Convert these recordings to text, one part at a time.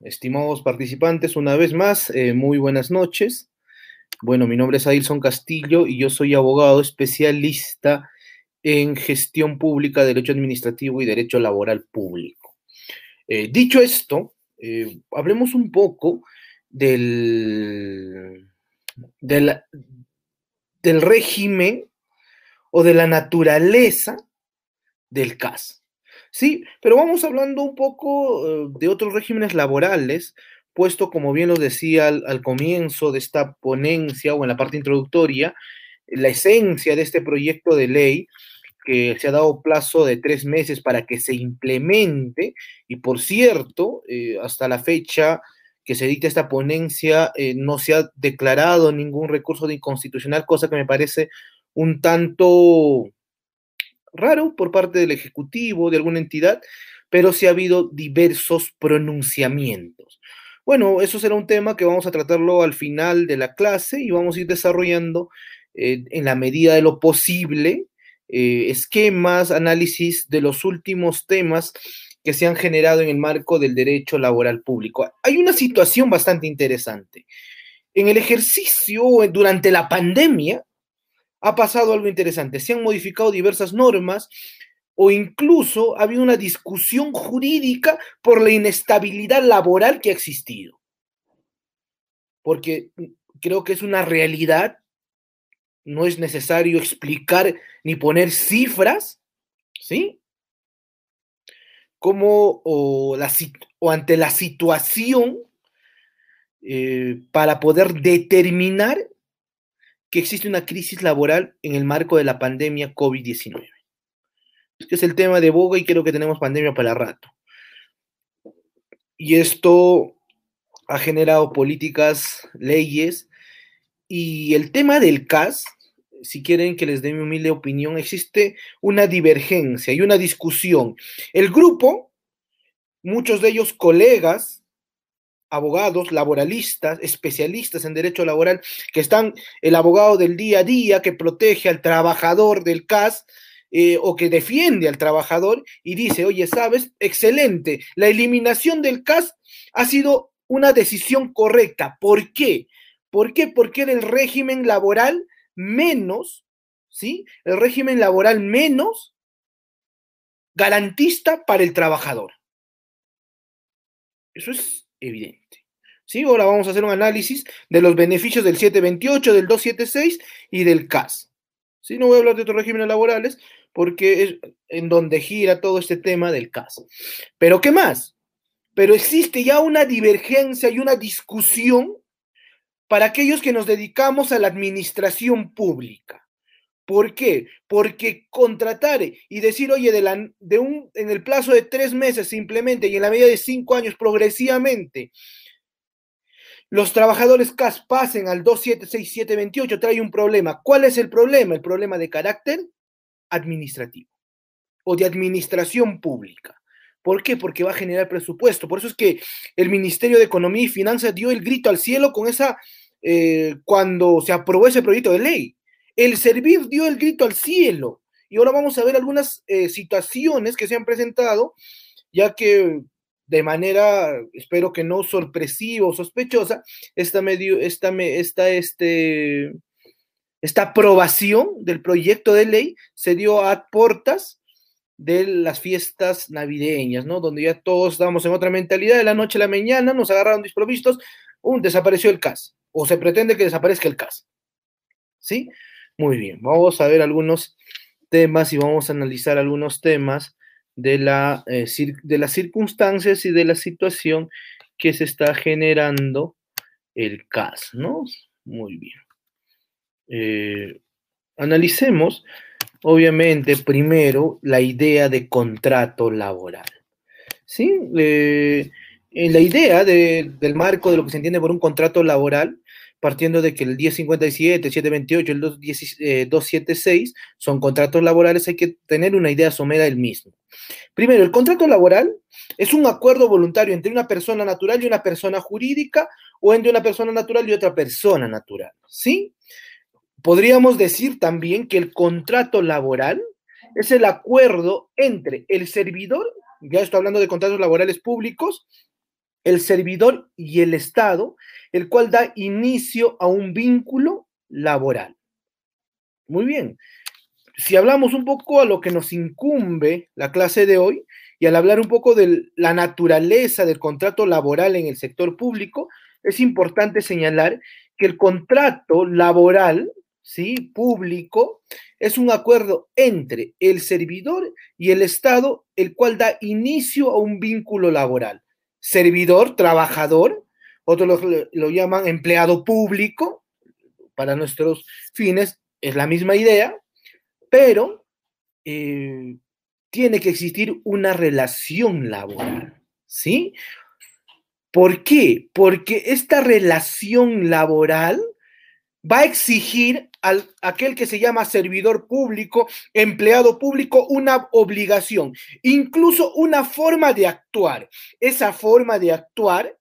estimados participantes, una vez más, eh, muy buenas noches. Bueno, mi nombre es Adilson Castillo y yo soy abogado especialista en gestión pública, derecho administrativo y derecho laboral público. Eh, dicho esto, eh, hablemos un poco del, del, del régimen o de la naturaleza del CAS. Sí, pero vamos hablando un poco eh, de otros regímenes laborales, puesto, como bien lo decía al, comienzo de esta ponencia o en la parte introductoria, la esencia de este proyecto de ley que se ha dado plazo de tres meses para que se implemente, y por cierto, eh, hasta la fecha que se edita esta ponencia, eh, no se ha declarado ningún recurso de inconstitucional, cosa que me parece un tanto raro por parte del Ejecutivo, de alguna entidad, pero sí ha habido diversos pronunciamientos. Bueno, eso será un tema que vamos a tratarlo al final de la clase y vamos a ir desarrollando eh, en la medida de lo posible eh, esquemas, análisis de los últimos temas que se han generado en el marco del derecho laboral público. Hay una situación bastante interesante. En el ejercicio durante la pandemia, ha pasado algo interesante. Se han modificado diversas normas o incluso ha habido una discusión jurídica por la inestabilidad laboral que ha existido. Porque creo que es una realidad, no es necesario explicar ni poner cifras, ¿sí? Como o, ante la situación eh, para poder determinar que existe una crisis laboral en el marco de la pandemia COVID-19. Este es el tema de boga y creo que tenemos pandemia para rato. Y esto ha generado políticas, leyes, y el tema del CAS, si quieren que les dé mi humilde opinión, existe una divergencia y una discusión. El grupo, muchos de ellos colegas, abogados, laboralistas, especialistas en derecho laboral, que están el abogado del día a día que protege al trabajador del CAS eh, o que defiende al trabajador y dice, oye, sabes, excelente, la eliminación del CAS ha sido una decisión correcta. ¿Por qué? ¿Por qué? Porque era el régimen laboral menos, ¿sí? El régimen laboral menos garantista para el trabajador. Eso es evidente. ¿Sí? Ahora vamos a hacer un análisis de los beneficios del 728, del 276 y del CAS. ¿Sí? No voy a hablar de otros regímenes laborales porque es en donde gira todo este tema del CAS. Pero ¿qué más? Pero existe ya una divergencia y una discusión para aquellos que nos dedicamos a la administración pública. ¿Por qué? Porque contratar y decir, oye, de, de un, en el plazo de tres meses simplemente y en la medida de cinco años progresivamente, los trabajadores CAS pasen al 276728, trae un problema. ¿Cuál es el problema? El problema de carácter administrativo o de administración pública. ¿Por qué? Porque va a generar presupuesto. Por eso es que el Ministerio de Economía y Finanzas dio el grito al cielo con esa, eh, cuando se aprobó ese proyecto de ley el servir dio el grito al cielo. Y ahora vamos a ver algunas eh, situaciones que se han presentado, ya que de manera, espero que no sorpresiva o sospechosa, esta, medio, esta, esta, este, esta aprobación del proyecto de ley se dio a portas de las fiestas navideñas, ¿no? Donde ya todos estamos en otra mentalidad, de la noche a la mañana nos agarraron desprovistos, un desapareció el CAS, o se pretende que desaparezca el CAS, ¿sí? Muy bien, vamos a ver algunos temas y vamos a analizar algunos temas de, la, eh, de las circunstancias y de la situación que se está generando el CAS, ¿no? Muy bien. Eh, analicemos, obviamente, primero la idea de contrato laboral. ¿Sí? Eh, la idea del marco de lo que se entiende por un contrato laboral partiendo de que el 1057, el 728, el 276 eh, son contratos laborales, hay que tener una idea somera del mismo. Primero, el contrato laboral es un acuerdo voluntario entre una persona natural y una persona jurídica o entre una persona natural y otra persona natural, ¿sí? Podríamos decir también que el contrato laboral es el acuerdo entre el servidor, ya estoy hablando de contratos laborales públicos, el servidor y el Estado, el cual da inicio a un vínculo laboral. Muy bien. Si hablamos un poco a lo que nos incumbe la clase de hoy y al hablar un poco de la naturaleza del contrato laboral en el sector público, es importante señalar que el contrato laboral, ¿sí? público, es un acuerdo entre el servidor y el Estado, el cual da inicio a un vínculo laboral. Servidor, trabajador, otros lo, llaman empleado público, para nuestros fines es la misma idea, pero eh, tiene que existir una relación laboral, ¿sí? ¿Por qué? Porque esta relación laboral va a exigir a aquel que se llama servidor público, empleado público, una obligación, incluso una forma de actuar. Esa forma de actuar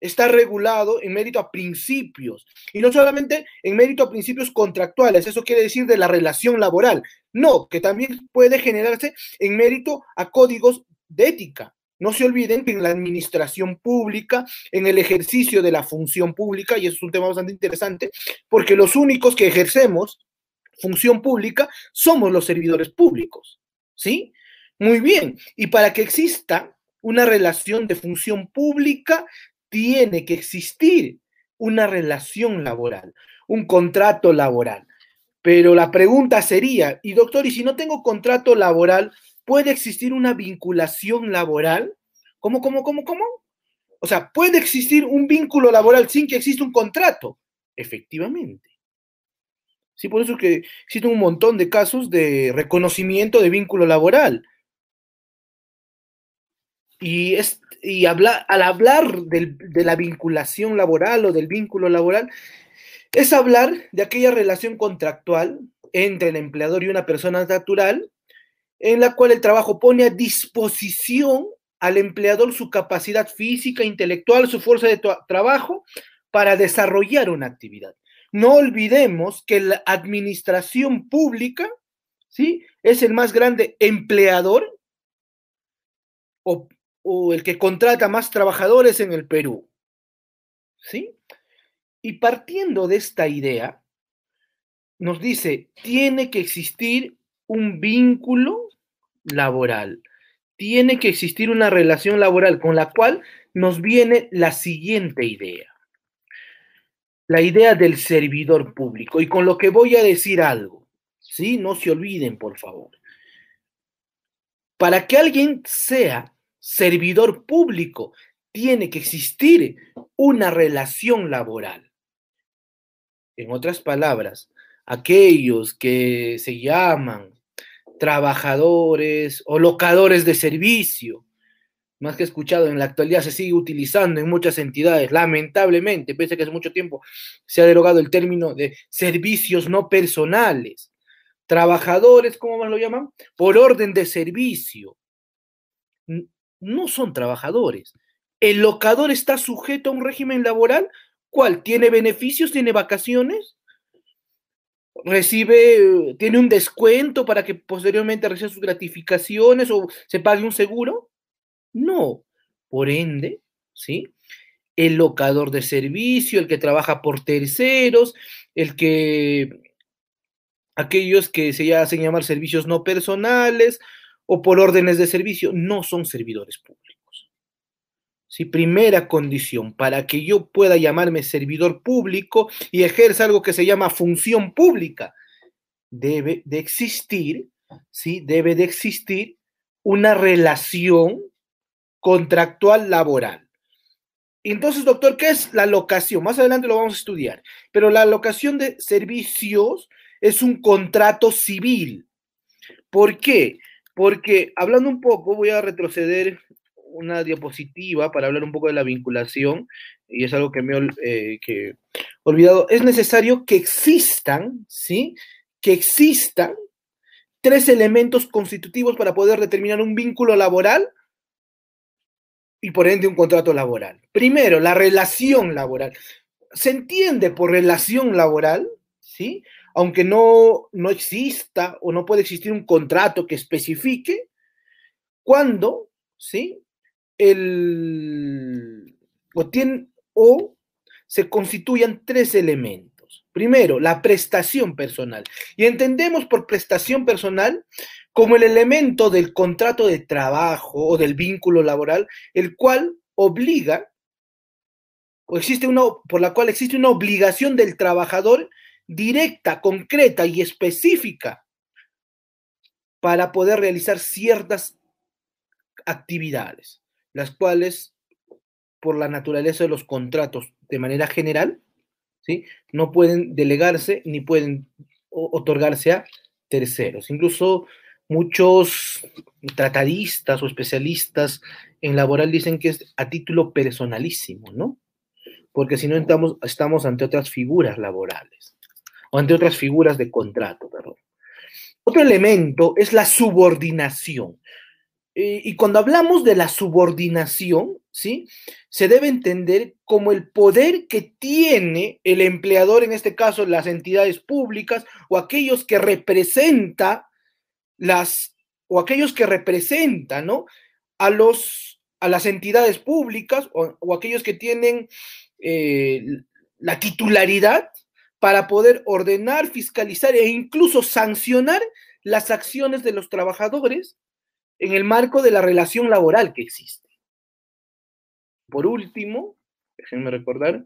está regulado en mérito a principios y no solamente en mérito a principios contractuales, eso quiere decir de la relación laboral, no, que también puede generarse en mérito a códigos de ética. No se olviden que en la administración pública, en el ejercicio de la función pública, y eso es un tema bastante interesante, porque los únicos que ejercemos función pública somos los servidores públicos, ¿sí? Muy bien, y para que exista una relación de función pública, tiene que existir una relación laboral, un contrato laboral. Pero la pregunta sería, y doctor, ¿y si no tengo contrato laboral, puede existir una vinculación laboral? ¿Cómo, cómo, cómo, cómo? O sea, ¿puede existir un vínculo laboral sin que exista un contrato? Efectivamente. Sí, por eso que existen un montón de casos de reconocimiento de vínculo laboral. Y, es, y hablar, al hablar de la vinculación laboral o del vínculo laboral, es hablar de aquella relación contractual entre el empleador y una persona natural, en la cual el trabajo pone a disposición al empleador su capacidad física, intelectual, su fuerza de trabajo para desarrollar una actividad. No olvidemos que la administración pública, ¿sí? Es el más grande empleador o o el que contrata más trabajadores en el Perú. ¿Sí? Y partiendo de esta idea, nos dice, tiene que existir un vínculo laboral, tiene que existir una relación laboral con la cual nos viene la siguiente idea, la idea del servidor público. Y con lo que voy a decir algo, ¿sí? No se olviden, por favor. Para que alguien sea servidor público, tiene que existir una relación laboral. En otras palabras, aquellos que se llaman trabajadores o locadores de servicio, más que escuchado en la actualidad se sigue utilizando en muchas entidades, lamentablemente, pese a que hace mucho tiempo se ha derogado el término de servicios no personales. Trabajadores, ¿cómo más lo llaman? Por orden de servicio no son trabajadores. El locador está sujeto a un régimen laboral, ¿cuál? ¿Tiene beneficios? ¿Tiene vacaciones? ¿Recibe, tiene un descuento para que posteriormente reciba sus gratificaciones o se pague un seguro? No. Por ende, ¿sí? El locador de servicio, el que trabaja por terceros, el que aquellos que se hacen llamar servicios no personales o por órdenes de servicio, no son servidores públicos. Si primera condición para que yo pueda llamarme servidor público y ejerza algo que se llama función pública, debe de existir, ¿sí? Debe de existir una relación contractual laboral. Entonces, doctor, ¿qué es la locación? Más adelante lo vamos a estudiar, pero la locación de servicios es un contrato civil. ¿Por qué? Porque hablando un poco, voy a retroceder una diapositiva para hablar un poco de la vinculación, y es algo que me eh, he olvidado. Es necesario que existan, ¿sí? Que existan tres elementos constitutivos para poder determinar un vínculo laboral y por ende un contrato laboral. Primero, la relación laboral. Se entiende por relación laboral, ¿sí? Aunque no, no exista o no puede existir un contrato que especifique, cuando, ¿sí? El, o, tienen, o se constituyan tres elementos. Primero, la prestación personal. Y entendemos por prestación personal como el elemento del contrato de trabajo o del vínculo laboral, el cual obliga, o existe una, por la cual existe una obligación del trabajador directa, concreta y específica para poder realizar ciertas actividades, las cuales, por la naturaleza de los contratos de manera general, ¿sí? no pueden delegarse ni pueden otorgarse a terceros. Incluso muchos tratadistas o especialistas en laboral dicen que es a título personalísimo, ¿no? Porque si no estamos, estamos ante otras figuras laborales, ante otras figuras de contrato, perdón. Otro elemento es la subordinación. Y cuando hablamos de la subordinación, ¿sí? Se debe entender como el poder que tiene el empleador, en este caso las entidades públicas o aquellos que representa las, o aquellos que representan, ¿no? A los, a las entidades públicas o, aquellos que tienen eh, la titularidad para poder ordenar, fiscalizar e incluso sancionar las acciones de los trabajadores en el marco de la relación laboral que existe. Por último, déjenme recordar,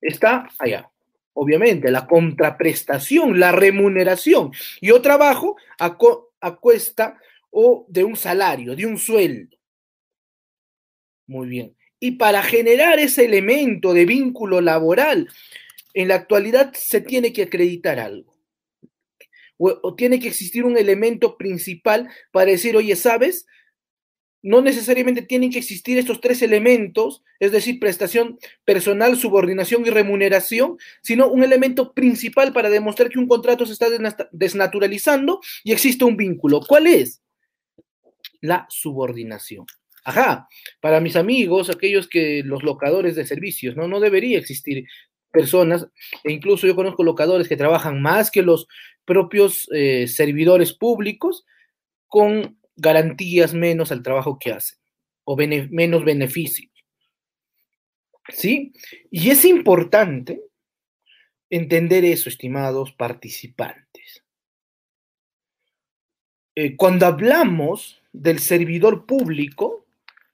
está allá, obviamente, la contraprestación, la remuneración. Yo trabajo a, a cuesta o de un salario, de un sueldo. Muy bien. Y para generar ese elemento de vínculo laboral, en la actualidad se tiene que acreditar algo o, tiene que existir un elemento principal para decir, oye, ¿sabes? No necesariamente tienen que existir estos tres elementos, es decir, prestación personal, subordinación y remuneración, sino un elemento principal para demostrar que un contrato se está desnaturalizando y existe un vínculo. ¿Cuál es? La subordinación. Ajá, para mis amigos, aquellos que los locadores de servicios, ¿no? No debería existir personas, e incluso yo conozco locadores que trabajan más que los propios eh, servidores públicos con garantías menos al trabajo que hacen o menos beneficios. ¿Sí? Y es importante entender eso, estimados participantes. Eh, cuando hablamos del servidor público,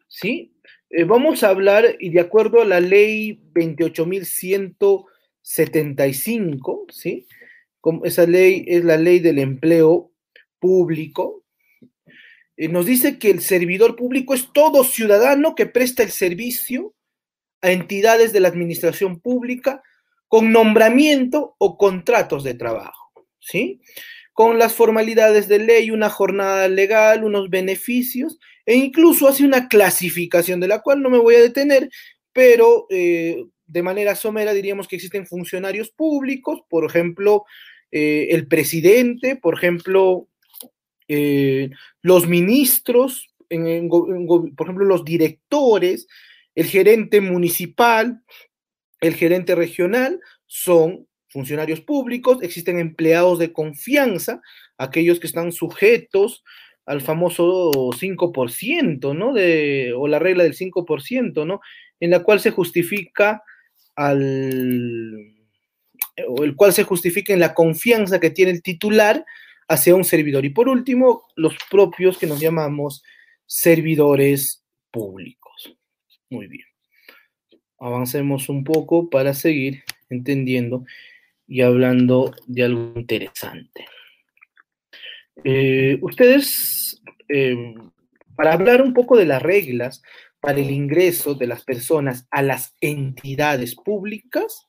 ¿sí? Eh, vamos a hablar, y de acuerdo a la ley 28.175, ¿sí? Esa ley es la ley del empleo público, eh, nos dice que el servidor público es todo ciudadano que presta el servicio a entidades de la administración pública con nombramiento o contratos de trabajo, ¿sí? Con las formalidades de ley, una jornada legal, unos beneficios e incluso hace una clasificación de la cual no me voy a detener, pero eh, de manera somera diríamos que existen funcionarios públicos, por ejemplo, eh, el presidente, por ejemplo, eh, los ministros, por ejemplo, los directores, el gerente municipal, el gerente regional, son funcionarios públicos, existen empleados de confianza, aquellos que están sujetos al famoso 5%, ¿no? De, o la regla del 5%, ¿no? En la cual se justifica al, o el cual se justifica en la confianza que tiene el titular hacia un servidor. Y por último, los propios que nos llamamos servidores públicos. Muy bien. Avancemos un poco para seguir entendiendo y hablando de algo interesante. Eh, ustedes, eh, para hablar un poco de las reglas para el ingreso de las personas a las entidades públicas,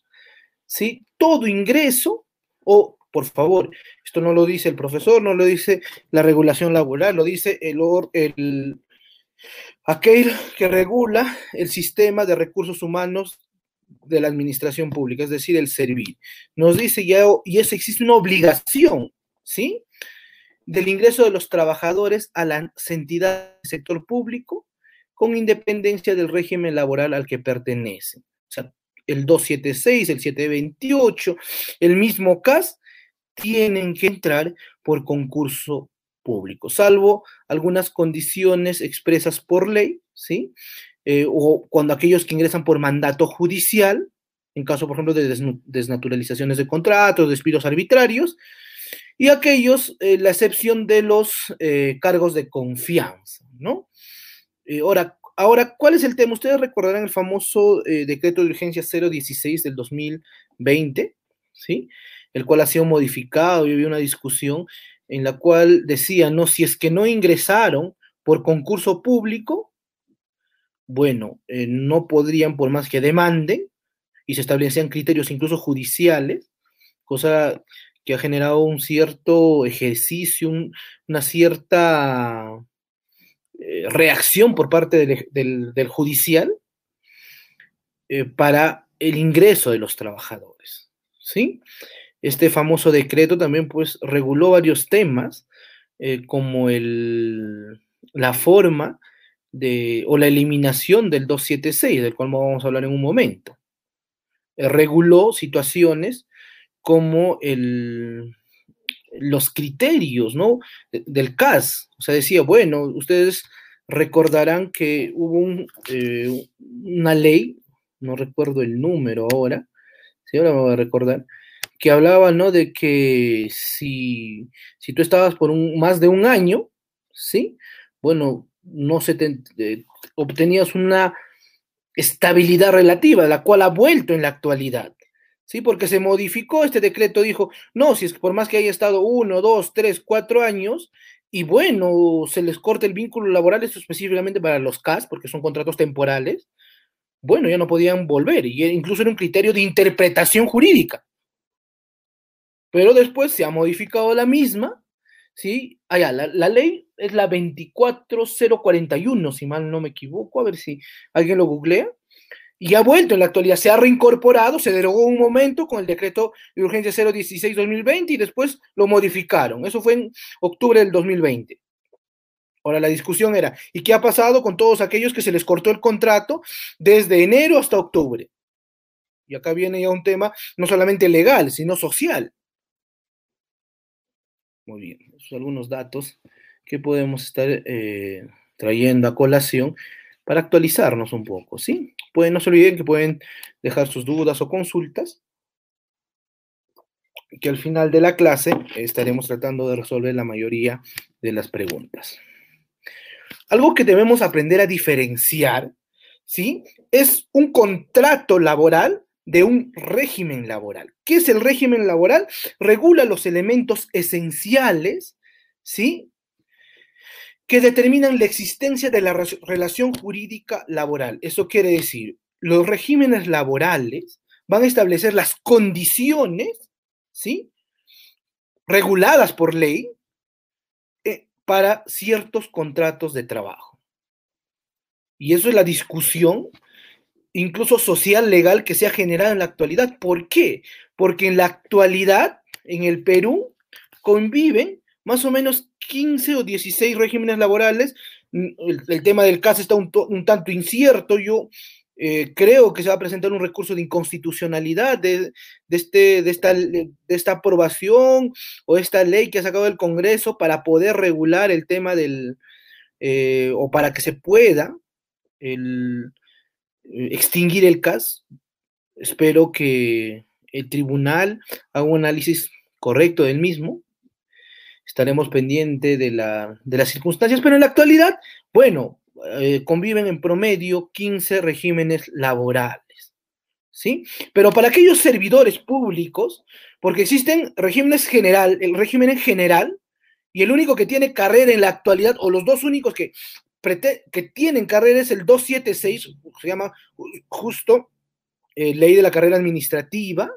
¿sí? Todo ingreso, o por favor, esto no lo dice el profesor, no lo dice la regulación laboral, lo dice el, el aquel que regula el sistema de recursos humanos de la administración pública, es decir, el servir. Nos dice ya, y eso existe una obligación, ¿sí? Del ingreso de los trabajadores a las entidades del sector público con independencia del régimen laboral al que pertenecen. O sea, el 276, el 728, el mismo CAS, tienen que entrar por concurso público, salvo algunas condiciones expresas por ley, ¿sí? eh, o cuando aquellos que ingresan por mandato judicial, en caso, por ejemplo, de desnaturalizaciones de contratos, despidos arbitrarios, y aquellos, eh, la excepción de los eh, cargos de confianza, ¿no? ahora, ahora, ¿cuál es el tema? Ustedes recordarán el famoso decreto de urgencia 016 del 2020, ¿sí? El cual ha sido modificado y había una discusión en la cual decía, no, si es que no ingresaron por concurso público, bueno, eh, no podrían, por más que demanden, y se establecían criterios incluso judiciales, cosa que ha generado un cierto ejercicio, una cierta eh, reacción por parte del, judicial eh, para el ingreso de los trabajadores. ¿sí? Este famoso decreto también pues reguló varios temas, como el, la forma de, o la eliminación del 276, del cual vamos a hablar en un momento. Eh, reguló situaciones como el, los criterios ¿no? del CAS. O sea, decía, bueno, ustedes recordarán que hubo eh, una ley, no recuerdo el número ahora, si ahora me voy a recordar, que hablaba ¿no? de que si, si tú estabas por un, más de un año, ¿sí? bueno, no se eh, obtenías una estabilidad relativa, la cual ha vuelto en la actualidad. ¿Sí? Porque se modificó este decreto, dijo, no, si es que por más que haya estado uno, dos, tres, cuatro años, y bueno, se les corta el vínculo laboral, esto específicamente para los CAS, porque son contratos temporales, bueno, ya no podían volver, y incluso era un criterio de interpretación jurídica. Pero después se ha modificado la misma, ¿sí? Allá, la, la ley es la 24041, si mal no me equivoco, a ver si alguien lo googlea. Y ha vuelto en la actualidad, se ha reincorporado, se derogó un momento con el decreto de urgencia 016-2020 y después lo modificaron. Eso fue en octubre del 2020. Ahora la discusión era, ¿y qué ha pasado con todos aquellos que se les cortó el contrato desde enero hasta octubre? Y acá viene ya un tema no solamente legal, sino social. Muy bien, son algunos datos que podemos estar eh, trayendo a colación para actualizarnos un poco, ¿sí? Pueden, no se olviden que pueden dejar sus dudas o consultas, que al final de la clase estaremos tratando de resolver la mayoría de las preguntas. Algo que debemos aprender a diferenciar, ¿sí? Es un contrato laboral de un régimen laboral. ¿Qué es el régimen laboral? Regula los elementos esenciales, ¿sí? Que determinan la existencia de la relación jurídica laboral. Eso quiere decir, los regímenes laborales van a establecer las condiciones, ¿sí? Reguladas por ley eh, para ciertos contratos de trabajo. Y eso es la discusión, incluso social, legal, que se ha generado en la actualidad. ¿Por qué? Porque en la actualidad, en el Perú, conviven más o menos 15 o 16 regímenes laborales. Mm, el, tema del caso está un, tanto incierto. Yo eh, creo que se va a presentar un recurso de inconstitucionalidad de, este, de, esta, de esta aprobación o esta ley que ha sacado el Congreso para poder regular el tema del, eh, o para que se pueda el, eh, extinguir el CAS. Espero que el tribunal haga un análisis correcto del mismo estaremos pendientes de, la, de las circunstancias, pero en la actualidad, bueno, eh, conviven en promedio 15 regímenes laborales, ¿sí? Pero para aquellos servidores públicos, porque existen regímenes general, el régimen en general, y el único que tiene carrera en la actualidad, o los dos únicos que, que tienen carrera es el 276, se llama justo eh, ley de la carrera administrativa,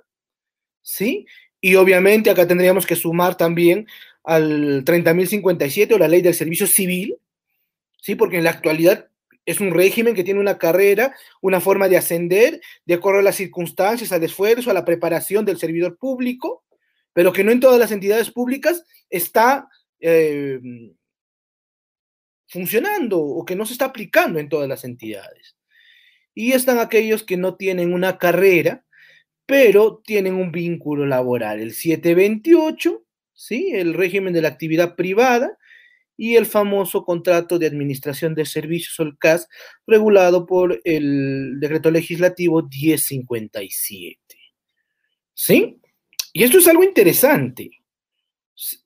¿sí? Y obviamente acá tendríamos que sumar también al 30.057 o la ley del servicio civil, ¿sí? Porque en la actualidad es un régimen que tiene una carrera, una forma de ascender de acuerdo a las circunstancias, al esfuerzo, a la preparación del servidor público, pero que no en todas las entidades públicas está eh, funcionando o que no se está aplicando en todas las entidades. Y están aquellos que no tienen una carrera, pero tienen un vínculo laboral. El 728 ¿sí? El régimen de la actividad privada y el famoso contrato de administración de servicios, o el CAS, regulado por el decreto legislativo 1057. ¿Sí? Y esto es algo interesante.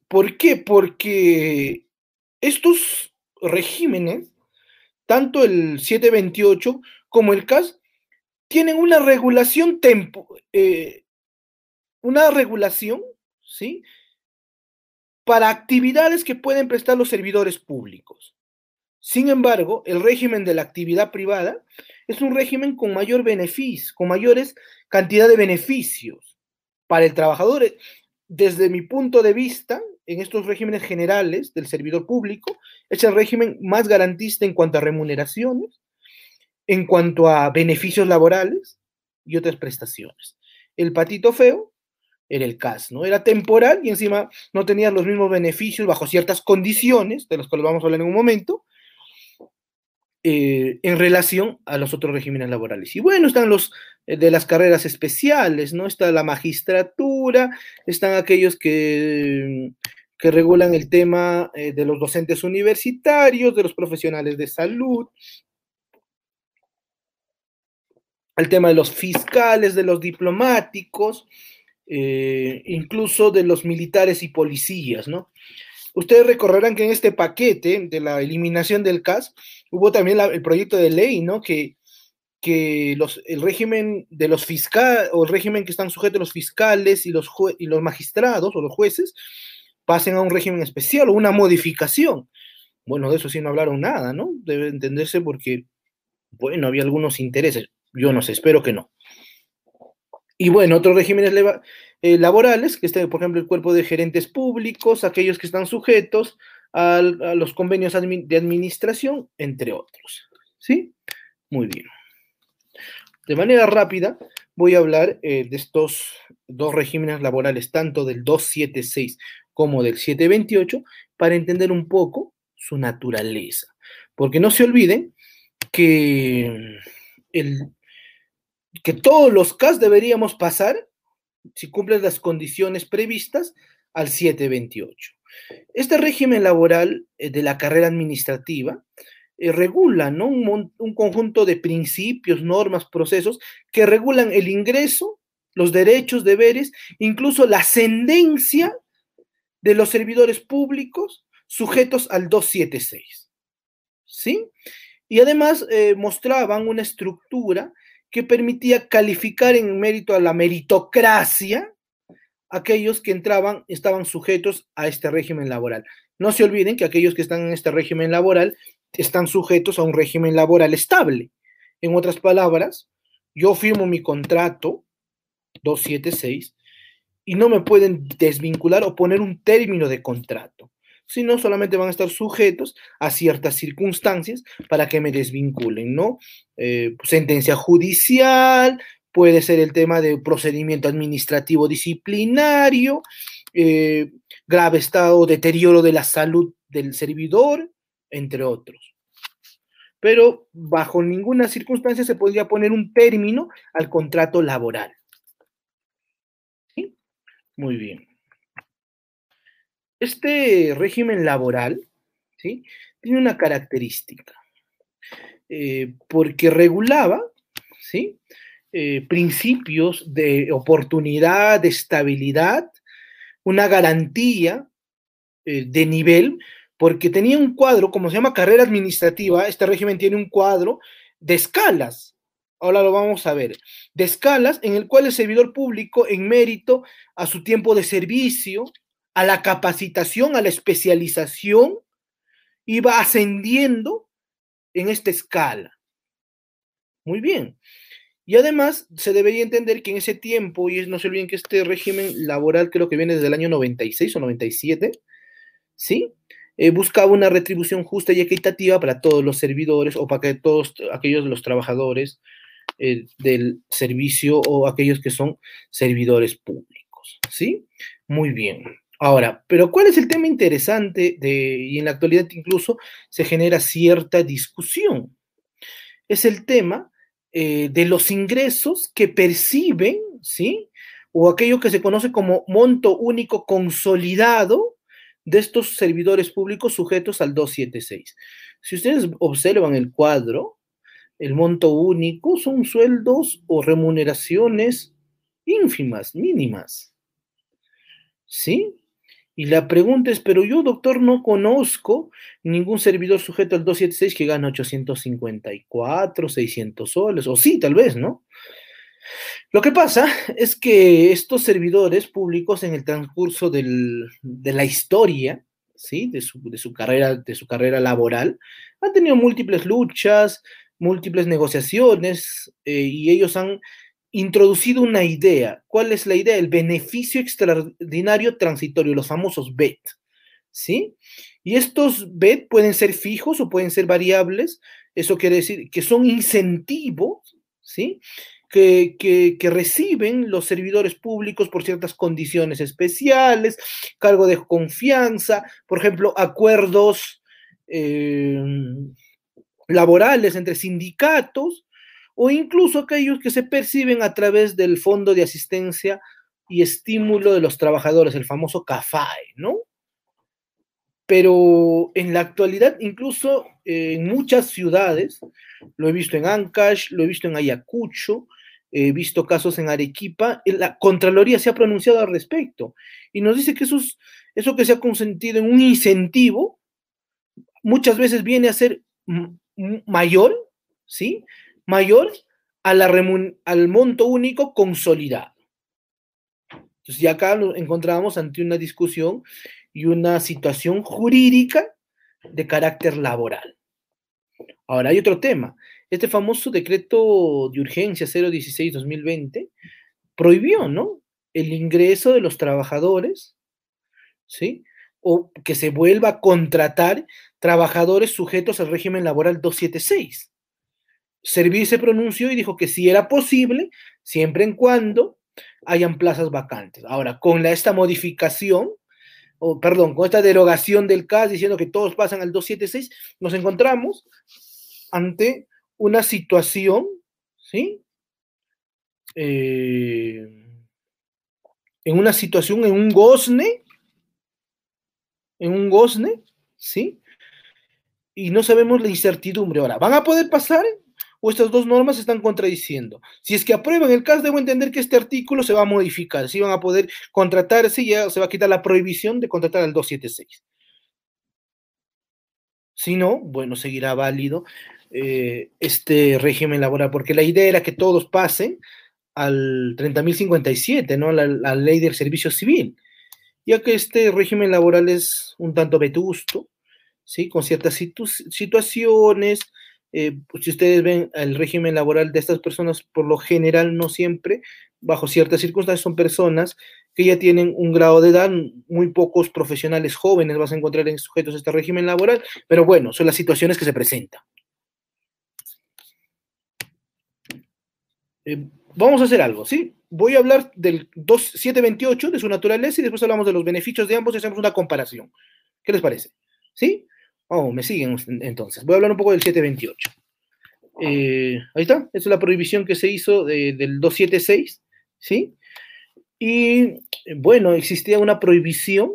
¿Por qué? Porque estos regímenes, tanto el 728 como el CAS, tienen una regulación tempo, eh, una regulación, ¿sí? Para actividades que pueden prestar los servidores públicos. Sin embargo, el régimen de la actividad privada es un régimen con mayor beneficio, con mayores cantidad de beneficios para el trabajador. Desde mi punto de vista, en estos regímenes generales del servidor público, es el régimen más garantista en cuanto a remuneraciones, en cuanto a beneficios laborales y otras prestaciones. El patito feo era el CAS, ¿no? Era temporal y encima no tenía los mismos beneficios bajo ciertas condiciones, de las cuales vamos a hablar en un momento, eh, en relación a los otros regímenes laborales. Y bueno, están los eh, de las carreras especiales, ¿no? Está la magistratura, están aquellos que, que regulan el tema eh, de los docentes universitarios, de los profesionales de salud, el tema de los fiscales, de los diplomáticos, eh, incluso de los militares y policías, ¿no? Ustedes recordarán que en este paquete de la eliminación del CAS hubo también el proyecto de ley, ¿no? Que, que los, el régimen de los fiscales, o el régimen que están sujetos los fiscales y los, y los magistrados o los jueces, pasen a un régimen especial o una modificación. Bueno, de eso sí no hablaron nada, ¿no? Debe entenderse porque, bueno, había algunos intereses. Yo no sé, espero que no. Y bueno, otros regímenes eh, laborales, que esté, por ejemplo, el cuerpo de gerentes públicos, aquellos que están sujetos a, los convenios de administración, entre otros. ¿Sí? Muy bien. De manera rápida, voy a hablar eh, de estos dos regímenes laborales, tanto del 276 como del 728, para entender un poco su naturaleza. Porque no se olviden que el que todos los CAS deberíamos pasar, si cumplen las condiciones previstas, al 728. Este régimen laboral eh, de la carrera administrativa eh, regula ¿no? un, un conjunto de principios, normas, procesos que regulan el ingreso, los derechos, deberes, incluso la ascendencia de los servidores públicos sujetos al 276. ¿Sí? Y además eh, mostraban una estructura que permitía calificar en mérito a la meritocracia aquellos que entraban, estaban sujetos a este régimen laboral. No se olviden que aquellos que están en este régimen laboral están sujetos a un régimen laboral estable. En otras palabras, yo firmo mi contrato 276 y no me pueden desvincular o poner un término de contrato sino solamente van a estar sujetos a ciertas circunstancias para que me desvinculen, ¿no? Eh, sentencia judicial, puede ser el tema de procedimiento administrativo disciplinario, eh, grave estado, deterioro de la salud del servidor, entre otros. Pero bajo ninguna circunstancia se podría poner un término al contrato laboral. ¿Sí? Muy bien. Este régimen laboral ¿sí? tiene una característica, eh, porque regulaba ¿sí? Eh, principios de oportunidad, de estabilidad, una garantía eh, de nivel, porque tenía un cuadro, como se llama carrera administrativa, este régimen tiene un cuadro de escalas. Ahora lo vamos a ver. De escalas en el cual el servidor público, en mérito a su tiempo de servicio, a la capacitación, a la especialización, iba ascendiendo en esta escala. Muy bien. Y además se debería entender que en ese tiempo, y no se olviden que este régimen laboral creo que viene desde el año 96 o 97, ¿sí? Eh, buscaba una retribución justa y equitativa para todos los servidores o para que todos aquellos los trabajadores eh, del servicio o aquellos que son servidores públicos, ¿sí? Muy bien. Ahora, pero ¿cuál es el tema interesante de, y en la actualidad incluso se genera cierta discusión? Es el tema eh, de los ingresos que perciben, ¿sí? O aquello que se conoce como monto único consolidado de estos servidores públicos sujetos al 276. Si ustedes observan el cuadro, el monto único son sueldos o remuneraciones ínfimas, mínimas. ¿Sí? Y la pregunta es, pero yo, doctor, no conozco ningún servidor sujeto al 276 que gane 854, 600 soles, o sí, tal vez, ¿no? Lo que pasa es que estos servidores públicos en el transcurso de la historia, ¿sí? De su, carrera, de su carrera laboral, han tenido múltiples luchas, múltiples negociaciones, eh, y ellos han introducido una idea. ¿Cuál es la idea? El beneficio extraordinario transitorio, los famosos BET. ¿Sí? Y estos BET pueden ser fijos o pueden ser variables. Eso quiere decir que son incentivos, ¿sí? Que, que, reciben los servidores públicos por ciertas condiciones especiales, cargo de confianza, por ejemplo, acuerdos eh, laborales entre sindicatos, o incluso aquellos que se perciben a través del Fondo de Asistencia y Estímulo de los Trabajadores, el famoso CAFAE, ¿no? Pero en la actualidad, incluso en muchas ciudades, lo he visto en Ancash, lo he visto en Ayacucho, he visto casos en Arequipa, la Contraloría se ha pronunciado al respecto y nos dice que eso, eso que se ha consentido en un incentivo muchas veces viene a ser mayor, ¿sí? Mayor a la al monto único consolidado. Entonces, ya acá nos encontramos ante una discusión y una situación jurídica de carácter laboral. Ahora, hay otro tema. Este famoso decreto de urgencia 016-2020 prohibió, ¿no? El ingreso de los trabajadores, ¿sí? O que se vuelva a contratar trabajadores sujetos al régimen laboral 276. Servir se pronunció y dijo que si era posible, siempre en cuando hayan plazas vacantes. Ahora, con esta modificación, o perdón, con esta derogación del CAS diciendo que todos pasan al 276, nos encontramos ante una situación, ¿sí? Eh, en una situación, en un gozne, en un gozne, ¿sí? Y no sabemos la incertidumbre. Ahora, ¿van a poder pasar? O estas dos normas están contradiciendo. Si es que aprueban el caso, debo entender que este artículo se va a modificar, si van a poder contratarse, ya se va a quitar la prohibición de contratar al 276. Si no, bueno, seguirá válido eh, este régimen laboral, porque la idea era que todos pasen al 30.057, ¿no? La, la ley del servicio civil, ya que este régimen laboral es un tanto vetusto, ¿sí? Con ciertas situaciones, eh, pues, si ustedes ven el régimen laboral de estas personas, por lo general, no siempre, bajo ciertas circunstancias, son personas que ya tienen un grado de edad, muy pocos profesionales jóvenes vas a encontrar en sujetos a este régimen laboral, pero bueno, son las situaciones que se presentan. Eh, vamos a hacer algo, ¿sí? Voy a hablar del 728, de su naturaleza, y después hablamos de los beneficios de ambos y hacemos una comparación. ¿Qué les parece? ¿Sí? Oh, me siguen entonces. Voy a hablar un poco del 728. Eh, ahí está, esa es la prohibición que se hizo del 276, ¿sí? Y bueno, existía una prohibición,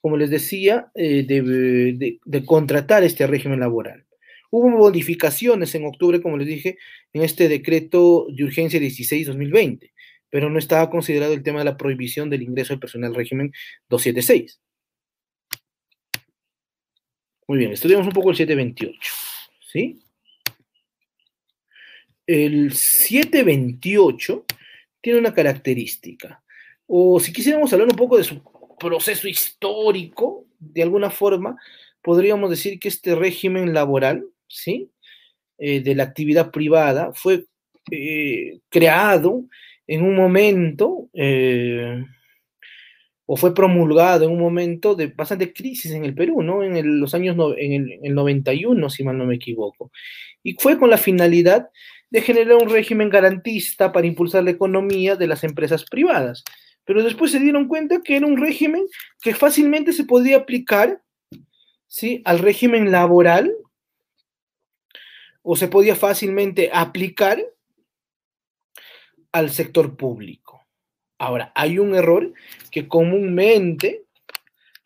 como les decía, eh, de, de, contratar este régimen laboral. Hubo modificaciones en octubre, como les dije, en este decreto de urgencia 16-2020, pero no estaba considerado el tema de la prohibición del ingreso del personal régimen 276. Muy bien, estudiamos un poco el 728, ¿sí? El 728 tiene una característica, o si quisiéramos hablar un poco de su proceso histórico, de alguna forma, podríamos decir que este régimen laboral, ¿sí? Eh, de la actividad privada fue eh, creado en un momento eh, o fue promulgado en un momento de bastante crisis en el Perú, ¿no? En los años, en el, 91, si mal no me equivoco. Y fue con la finalidad de generar un régimen garantista para impulsar la economía de las empresas privadas. Pero después se dieron cuenta que era un régimen que fácilmente se podía aplicar, ¿sí? Al régimen laboral, o se podía fácilmente aplicar al sector público. Ahora, hay un error que comúnmente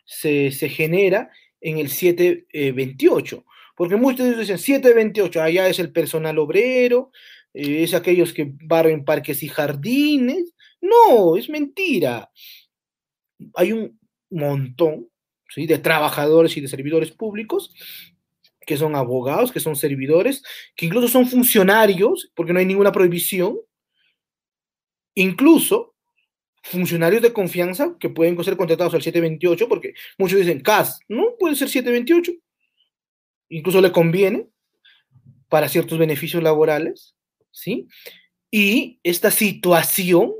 se, se genera en el 728. Porque muchos dicen 728, allá es el personal obrero, eh, es aquellos que barren parques y jardines. No, es mentira. Hay un montón ¿sí? de trabajadores y de servidores públicos que son abogados, que son servidores, que incluso son funcionarios, porque no hay ninguna prohibición, incluso funcionarios de confianza que pueden ser contratados al 728, porque muchos dicen, CAS, no, puede ser 728, incluso le conviene para ciertos beneficios laborales, ¿sí? Y esta situación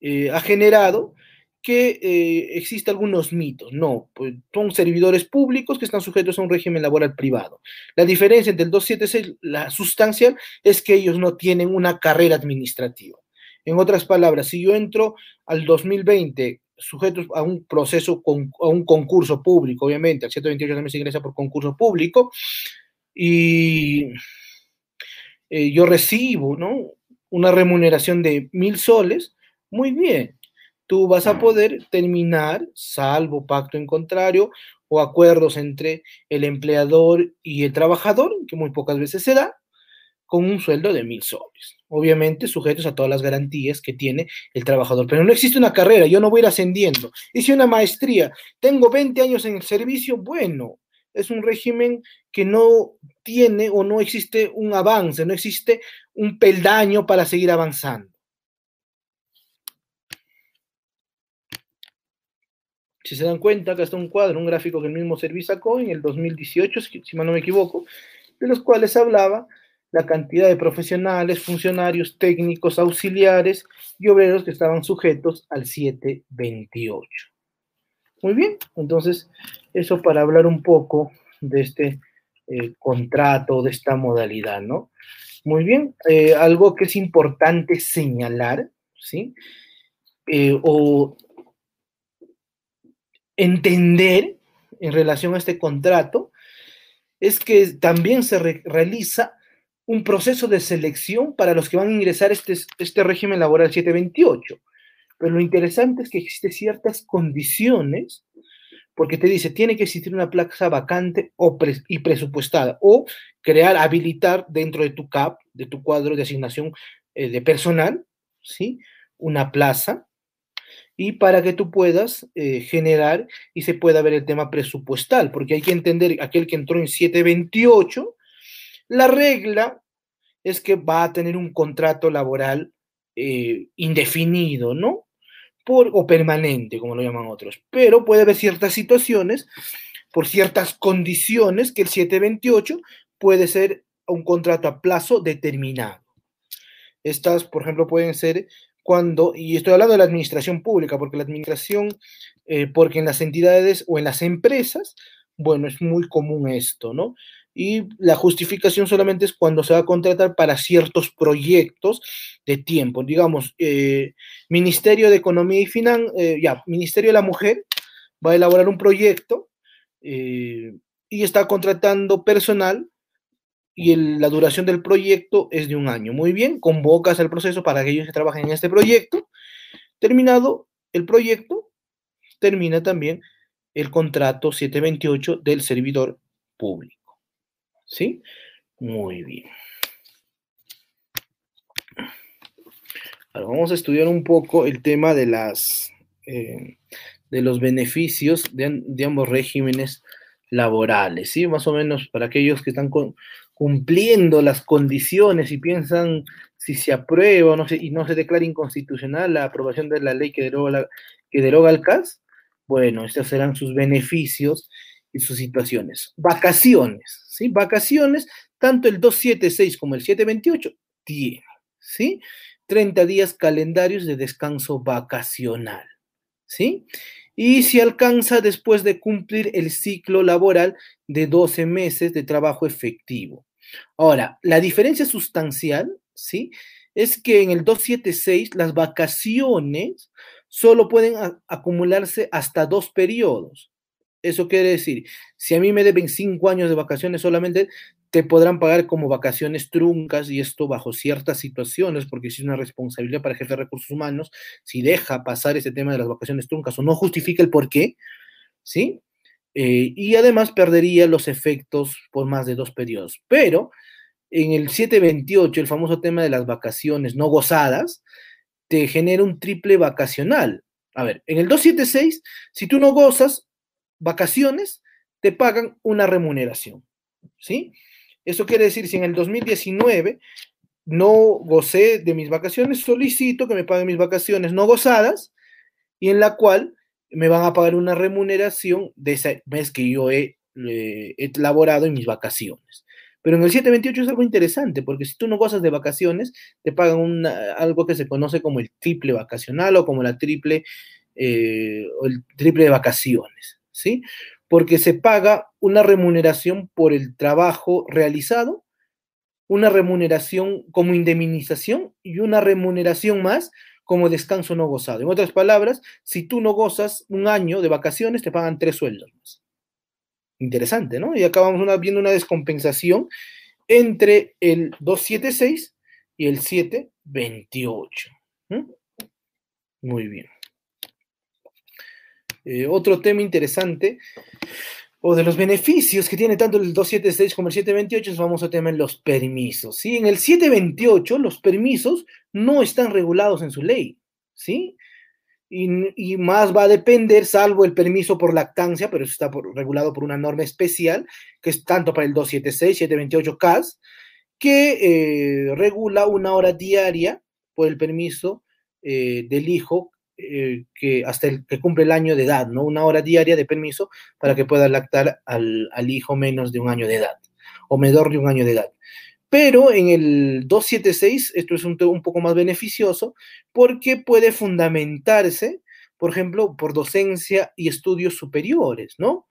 eh, ha generado que eh, existen algunos mitos. No, pues son servidores públicos que están sujetos a un régimen laboral privado. La diferencia entre el 276, la sustancial, es que ellos no tienen una carrera administrativa. En otras palabras, si yo entro al 2020 sujetos a un proceso, a un concurso público, obviamente, al 128 también se ingresa por concurso público, y eh, yo recibo, ¿no? Una remuneración de mil soles, muy bien, tú vas a poder terminar, salvo pacto en contrario o acuerdos entre el empleador y el trabajador, que muy pocas veces se da, con un sueldo de mil soles. Obviamente sujetos a todas las garantías que tiene el trabajador. Pero no existe una carrera, yo no voy a ir ascendiendo. Hice una maestría, tengo 20 años en el servicio, bueno, es un régimen que no tiene o no existe un avance, no existe un peldaño para seguir avanzando. Si se dan cuenta, acá está un cuadro, un gráfico que el mismo servicio sacó en el 2018, si, si no me equivoco, de los cuales hablaba la cantidad de profesionales, funcionarios, técnicos, auxiliares y obreros que estaban sujetos al 728. Muy bien, entonces eso para hablar un poco de este eh, contrato, de esta modalidad, ¿no? Muy bien, eh, algo que es importante señalar, ¿sí? Eh, o entender en relación a este contrato es que también se realiza un proceso de selección para los que van a ingresar este, este régimen laboral 728. Pero lo interesante es que existen ciertas condiciones, porque te dice, tiene que existir una plaza vacante o y presupuestada, o crear, habilitar dentro de tu CAP, de tu cuadro de asignación eh, de personal, ¿sí? Una plaza, y para que tú puedas eh, generar y se pueda ver el tema presupuestal, porque hay que entender, aquel que entró en 728, la regla es que va a tener un contrato laboral eh, indefinido, ¿no? Por, o permanente, como lo llaman otros. Pero puede haber ciertas situaciones, por ciertas condiciones, que el 728 puede ser un contrato a plazo determinado. Estas, por ejemplo, pueden ser cuando, y estoy hablando de la administración pública, porque la administración, eh, porque en las entidades o en las empresas, bueno, es muy común esto, ¿no? Y la justificación solamente es cuando se va a contratar para ciertos proyectos de tiempo. Digamos, eh, Ministerio de Economía y Finanzas, eh, ya, Ministerio de la Mujer va a elaborar un proyecto y está contratando personal y la duración del proyecto es de un año. Muy bien, convocas el proceso para aquellos que trabajen en este proyecto. Terminado el proyecto, termina también el contrato 728 del servidor público. ¿Sí? Muy bien. Ahora vamos a estudiar un poco el tema de las eh, de los beneficios de, ambos regímenes laborales, ¿sí? Más o menos para aquellos que están cumpliendo las condiciones y piensan si se aprueba o no se, y no se declara inconstitucional la aprobación de la ley que deroga, que deroga el CAS, bueno, estos serán sus beneficios y sus situaciones. Vacaciones, ¿sí? Vacaciones, tanto el 276 como el 728 tiene, ¿sí? 30 días calendarios de descanso vacacional, ¿sí? y se alcanza después de cumplir el ciclo laboral de 12 meses de trabajo efectivo. Ahora, la diferencia sustancial, ¿sí? Es que en el 276 las vacaciones solo pueden acumularse hasta dos periodos. Eso quiere decir, si a mí me deben cinco años de vacaciones solamente, te podrán pagar como vacaciones truncas y esto bajo ciertas situaciones, porque es una responsabilidad para el jefe de recursos humanos, si deja pasar ese tema de las vacaciones truncas o no justifica el por qué, ¿sí? Eh, y además perdería los efectos por más de dos periodos. Pero en el 728, el famoso tema de las vacaciones no gozadas, te genera un triple vacacional. A ver, en el 276, si tú no gozas vacaciones, te pagan una remuneración, ¿sí? Eso quiere decir, si en el 2019 no gocé de mis vacaciones, solicito que me paguen mis vacaciones no gozadas y en la cual me van a pagar una remuneración de ese mes que yo he, he laborado en mis vacaciones. Pero en el 728 es algo interesante, porque si tú no gozas de vacaciones, te pagan algo que se conoce como el triple vacacional o como la triple, eh, el triple de vacaciones, ¿sí? Porque se paga una remuneración por el trabajo realizado, una remuneración como indemnización y una remuneración más como descanso no gozado. En otras palabras, si tú no gozas un año de vacaciones, te pagan tres sueldos más. Interesante, ¿no? Y acabamos viendo una descompensación entre el 276 y el 728. Muy bien. Eh, otro tema interesante, o de los beneficios que tiene tanto el 276 como el 728, es el famoso tema en los permisos. ¿sí? En el 728 los permisos no están regulados en su ley. ¿sí? Y, más va a depender, salvo el permiso por lactancia, pero eso está regulado por una norma especial, que es tanto para el 276, 728 CAS, que eh, regula una hora diaria por el permiso eh, del hijo eh, que hasta el que cumple el año de edad, ¿no? Una hora diaria de permiso para que pueda lactar al, al hijo menos de un año de edad o menor de un año de edad. Pero en el 276 esto es un, un poco más beneficioso porque puede fundamentarse, por ejemplo, por docencia y estudios superiores, ¿no?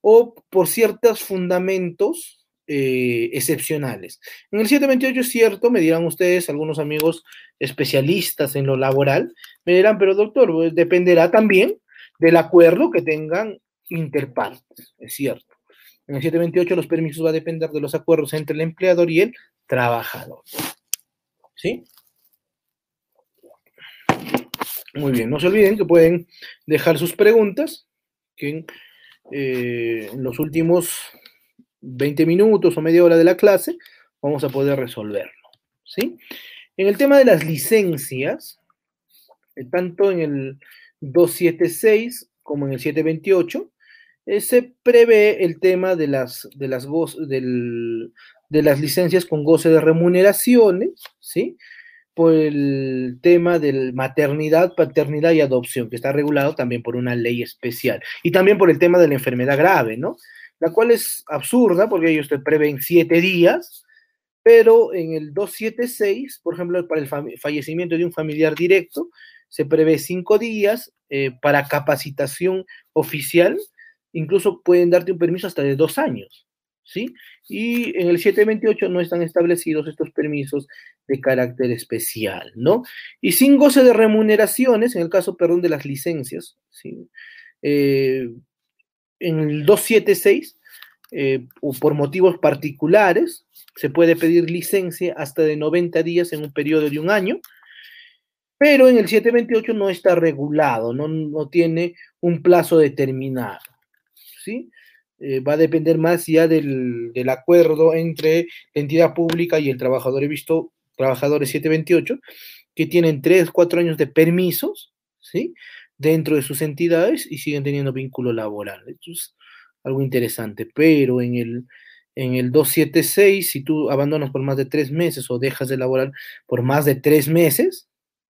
O por ciertos fundamentos eh, excepcionales. En el 728 es cierto, me dirán ustedes, algunos amigos especialistas en lo laboral, me dirán, pero doctor, pues, dependerá también del acuerdo que tengan interpartes, es cierto. En el 728 los permisos va a depender de los acuerdos entre el empleador y el trabajador. ¿Sí? Muy bien, no se olviden que pueden dejar sus preguntas, que en, eh, los últimos 20 minutos o media hora de la clase vamos a poder resolverlo. ¿sí? En el tema de las licencias, eh, tanto en el 276 como en el 728, eh, se prevé el tema de las, de, las de las licencias con goce de remuneraciones, ¿sí? Por el tema de maternidad, paternidad y adopción, que está regulado también por una ley especial. Y también por el tema de la enfermedad grave, ¿no? La cual es absurda porque ellos te prevén siete días, pero en el 276, por ejemplo, para el fallecimiento de un familiar directo, se prevé cinco días eh, para capacitación oficial incluso pueden darte un permiso hasta de dos años, ¿sí? Y en el 728 no están establecidos estos permisos de carácter especial, ¿no? Y sin goce de remuneraciones, en el caso, perdón, de las licencias, ¿sí? Eh, en el 276, eh, por motivos particulares, se puede pedir licencia hasta de 90 días en un periodo de un año, pero en el 728 no está regulado, no, no tiene un plazo determinado. ¿sí? Eh, va a depender más ya del, acuerdo entre la entidad pública y el trabajador. He visto trabajadores 728 que tienen 3, 4 años de permisos, ¿sí? Dentro de sus entidades y siguen teniendo vínculo laboral. Esto es algo interesante, pero en el, en el 276, si tú abandonas por más de 3 meses o dejas de laborar por más de 3 meses,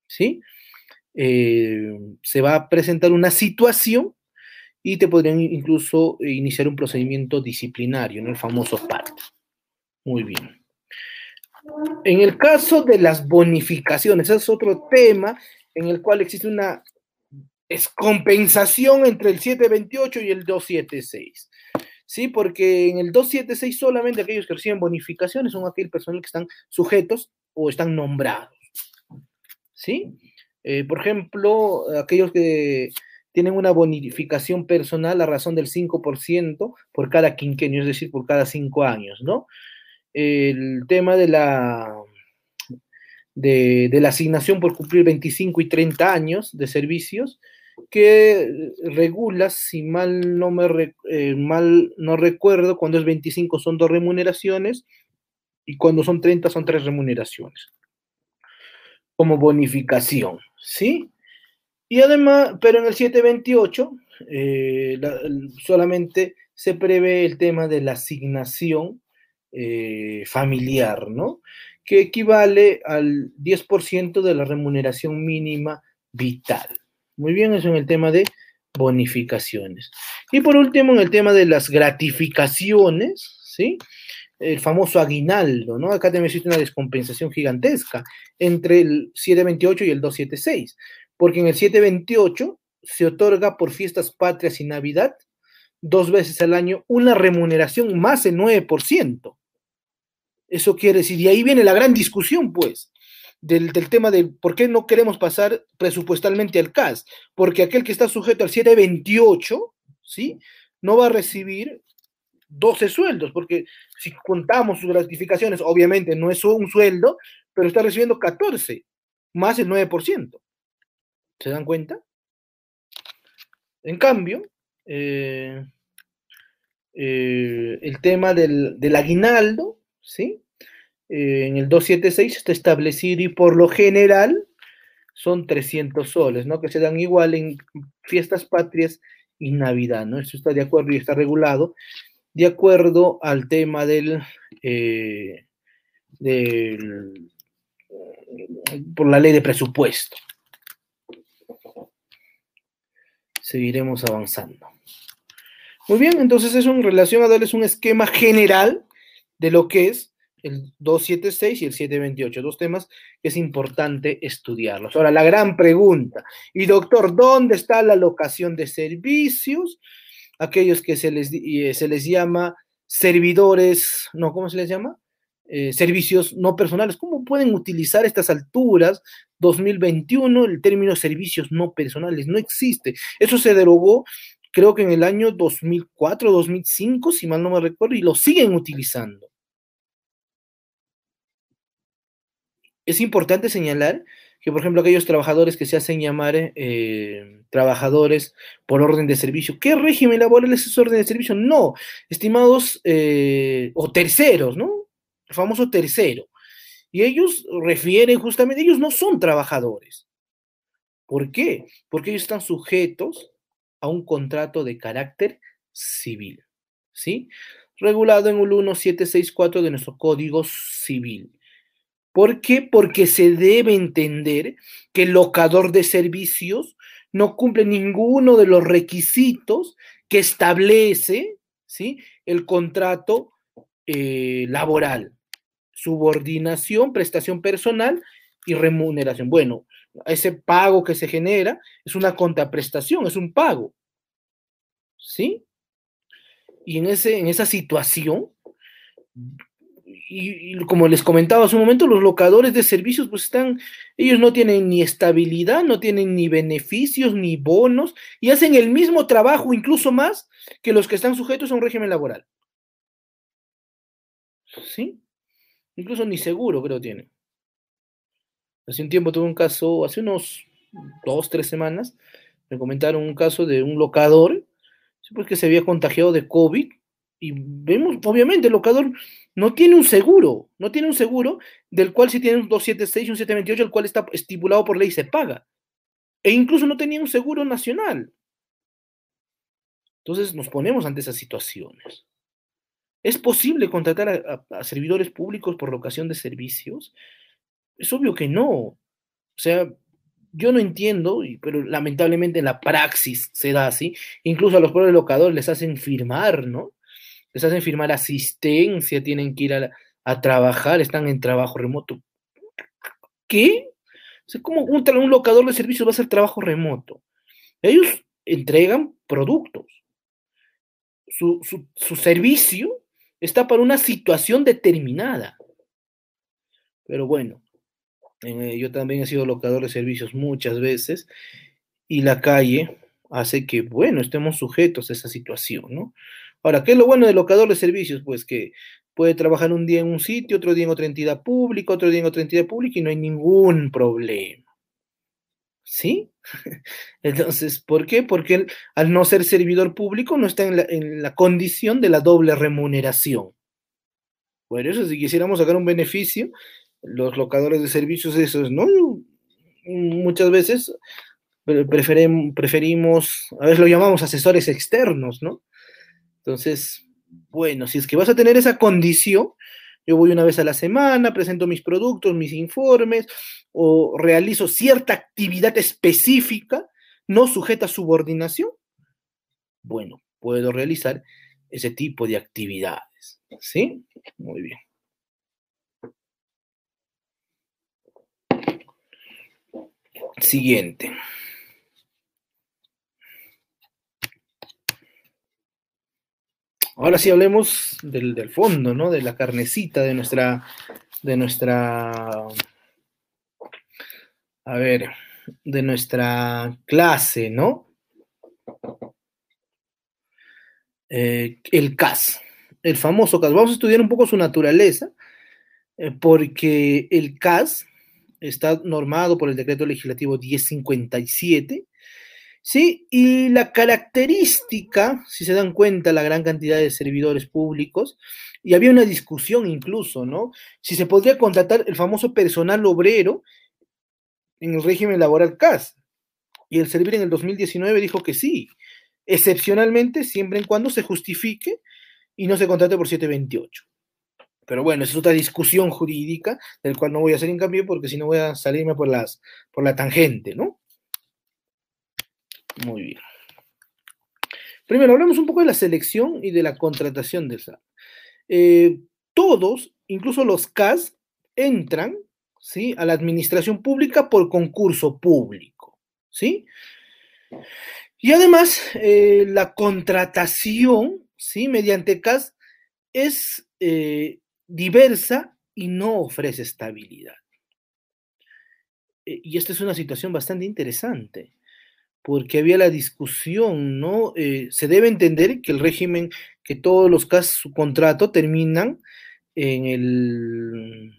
¿sí? Eh, se va a presentar una situación y te podrían incluso iniciar un procedimiento disciplinario, ¿no? el famoso PART. Muy bien. En el caso de las bonificaciones, ese es otro tema en el cual existe una descompensación entre el 728 y el 276. ¿Sí? Porque en el 276 solamente aquellos que reciben bonificaciones son aquellos personas que están sujetos o están nombrados. ¿Sí? Eh, por ejemplo, aquellos que tienen una bonificación personal a razón del 5% por cada quinquenio, es decir, por cada cinco años, ¿no? El tema de la, de, la asignación por cumplir 25 y 30 años de servicios que regula, si mal no, me eh, mal no recuerdo, cuando es 25 son dos remuneraciones y cuando son 30 son tres remuneraciones como bonificación, ¿sí? Y además, pero en el 728 eh, solamente se prevé el tema de la asignación eh, familiar, ¿no? Que equivale al 10% de la remuneración mínima vital. Muy bien, eso en el tema de bonificaciones. Y por último, en el tema de las gratificaciones, ¿sí? el famoso aguinaldo, ¿no? Acá también existe una descompensación gigantesca entre el 728 y el 276, porque en el 728 se otorga por fiestas patrias y Navidad dos veces al año una remuneración más del 9%. Eso quiere decir, y ahí viene la gran discusión, pues, del, del, tema de por qué no queremos pasar presupuestalmente al CAS, porque aquel que está sujeto al 728, ¿sí? No va a recibir 12 sueldos, porque si contamos sus gratificaciones, obviamente no es un sueldo, pero está recibiendo 14, más el 9%. ¿Se dan cuenta? En cambio, eh, eh, el tema del, aguinaldo, ¿sí? Eh, en el 276 está establecido y por lo general son 300 soles, ¿no? Que se dan igual en fiestas patrias y Navidad, ¿no? Eso está de acuerdo y está regulado de acuerdo al tema del, eh, por la ley de presupuesto. Seguiremos avanzando. Muy bien, entonces eso en relación a darles un esquema general de lo que es el 276 y el 728, dos temas que es importante estudiarlos. Ahora, la gran pregunta, y doctor, ¿dónde está la locación de servicios? aquellos que se les, eh, se les llama servidores, no, ¿cómo se les llama? Eh, servicios no personales. ¿Cómo pueden utilizar estas alturas, 2021, el término servicios no personales? No existe. Eso se derogó, creo que en el año 2004, 2005, si mal no me recuerdo, y lo siguen utilizando. Es importante señalar que, por ejemplo, aquellos trabajadores que se hacen llamar eh, trabajadores por orden de servicio, ¿qué régimen laboral es ese orden de servicio? No, estimados, eh, o terceros, ¿no? El famoso tercero. Y ellos refieren justamente, ellos no son trabajadores. ¿Por qué? Porque ellos están sujetos a un contrato de carácter civil, ¿sí? Regulado en el 1764 de nuestro Código Civil. ¿Por qué? Porque se debe entender que el locador de servicios no cumple ninguno de los requisitos que establece ¿sí? el contrato eh, laboral. Subordinación, prestación personal y remuneración. Bueno, ese pago que se genera es una contraprestación, es un pago. ¿Sí? Y en, ese, en esa situación, y, como les comentaba hace un momento, los locadores de servicios, pues están, ellos no tienen ni estabilidad, no tienen ni beneficios, ni bonos, y hacen el mismo trabajo, incluso más, que los que están sujetos a un régimen laboral. ¿Sí? Incluso ni seguro creo tienen. Hace un tiempo tuve un caso, hace unos dos, tres semanas, me comentaron un caso de un locador, pues que se había contagiado de COVID, y vemos, obviamente, el locador no tiene un seguro, no tiene un seguro del cual si tiene un 276 y un 728, el cual está estipulado por ley se paga. E incluso no tenía un seguro nacional. Entonces nos ponemos ante esas situaciones. ¿Es posible contratar a, servidores públicos por locación de servicios? Es obvio que no. O sea, yo no entiendo, pero lamentablemente en la praxis se da así. Incluso a los propios locadores les hacen firmar, ¿no? Les hacen firmar asistencia, tienen que ir a, trabajar, están en trabajo remoto. ¿Qué? O ¿cómo un, locador de servicios va a hacer trabajo remoto? Ellos entregan productos. Su, servicio está para una situación determinada. Pero bueno, eh, yo también he sido locador de servicios muchas veces y la calle hace que, bueno, estemos sujetos a esa situación, ¿no? Ahora, ¿qué es lo bueno del locador de servicios? Pues que puede trabajar un día en un sitio, otro día en otra entidad pública, otro día en otra entidad pública y no hay ningún problema. ¿Sí? Entonces, ¿por qué? Porque él, al no ser servidor público no está en la, en la, condición de la doble remuneración. Bueno, eso si quisiéramos sacar un beneficio, los locadores de servicios, esos, ¿no? Muchas veces preferim, preferimos, a veces lo llamamos asesores externos, ¿no? Entonces, bueno, si es que vas a tener esa condición, yo voy una vez a la semana, presento mis productos, mis informes, o realizo cierta actividad específica no sujeta a subordinación. Bueno, puedo realizar ese tipo de actividades. ¿Sí? Muy bien. Siguiente. Ahora sí hablemos del, fondo, ¿no? De la carnecita de nuestra, de nuestra, a ver, de nuestra clase, ¿no? Eh, el CAS, el famoso CAS. Vamos a estudiar un poco su naturaleza, eh, porque el CAS está normado por el decreto legislativo 1057 ¿sí? Y la característica, si se dan cuenta, la gran cantidad de servidores públicos, y había una discusión incluso, ¿no? Si se podría contratar el famoso personal obrero en el régimen laboral CAS. Y el servir en el 2019 dijo que sí, excepcionalmente, siempre en cuando se justifique y no se contrate por 728. Pero bueno, es otra discusión jurídica del cual no voy a hacer cambio porque si no voy a salirme por, las, por la tangente, ¿no? Muy bien. Primero, hablemos un poco de la selección y de la contratación de esa. Eh, todos, incluso los CAS, entran ¿sí? a la administración pública por concurso público. ¿sí? Y además, eh, la contratación ¿sí? mediante CAS es eh, diversa y no ofrece estabilidad. y esta es una situación bastante interesante porque había la discusión, ¿no? Eh, se debe entender que el régimen, que todos los casos, su contrato terminan en el,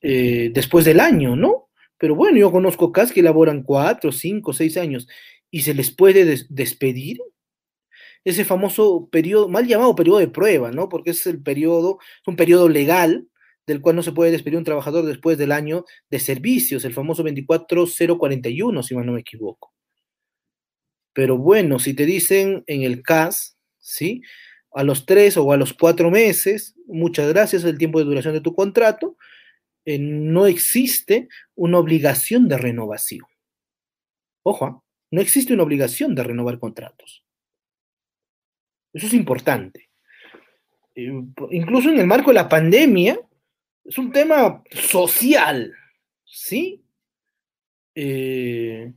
eh, después del año, ¿no? Pero bueno, yo conozco casos que elaboran cuatro, cinco, seis años y se les puede despedir. Ese famoso periodo, mal llamado periodo de prueba, ¿no? Porque es el periodo, es un periodo legal del cual no se puede despedir un trabajador después del año de servicios, el famoso 24041, si mal no me equivoco. Pero bueno, si te dicen en el CAS, ¿sí? A los tres o a los cuatro meses, muchas gracias, el tiempo de duración de tu contrato, eh, no existe una obligación de renovación. Ojo, ¿ah? no existe una obligación de renovar contratos. Eso es importante. Eh, incluso en el marco de la pandemia, es un tema social, ¿sí? Eh,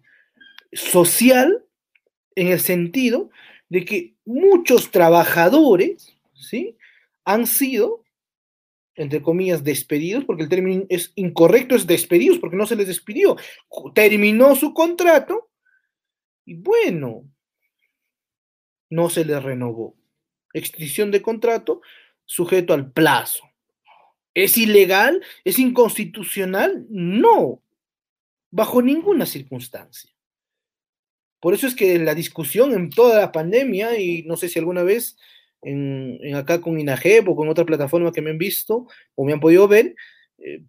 social en el sentido de que muchos trabajadores, ¿sí? Han sido, entre comillas, despedidos, porque el término es incorrecto, es despedidos, porque no se les despidió. Terminó su contrato y bueno, no se les renovó. Extinción de contrato sujeto al plazo. ¿Es ilegal? ¿Es inconstitucional? No, bajo ninguna circunstancia. Por eso es que la discusión en toda la pandemia, y no sé si alguna vez en, acá con INAGEP o con otra plataforma que me han visto o me han podido ver, eh,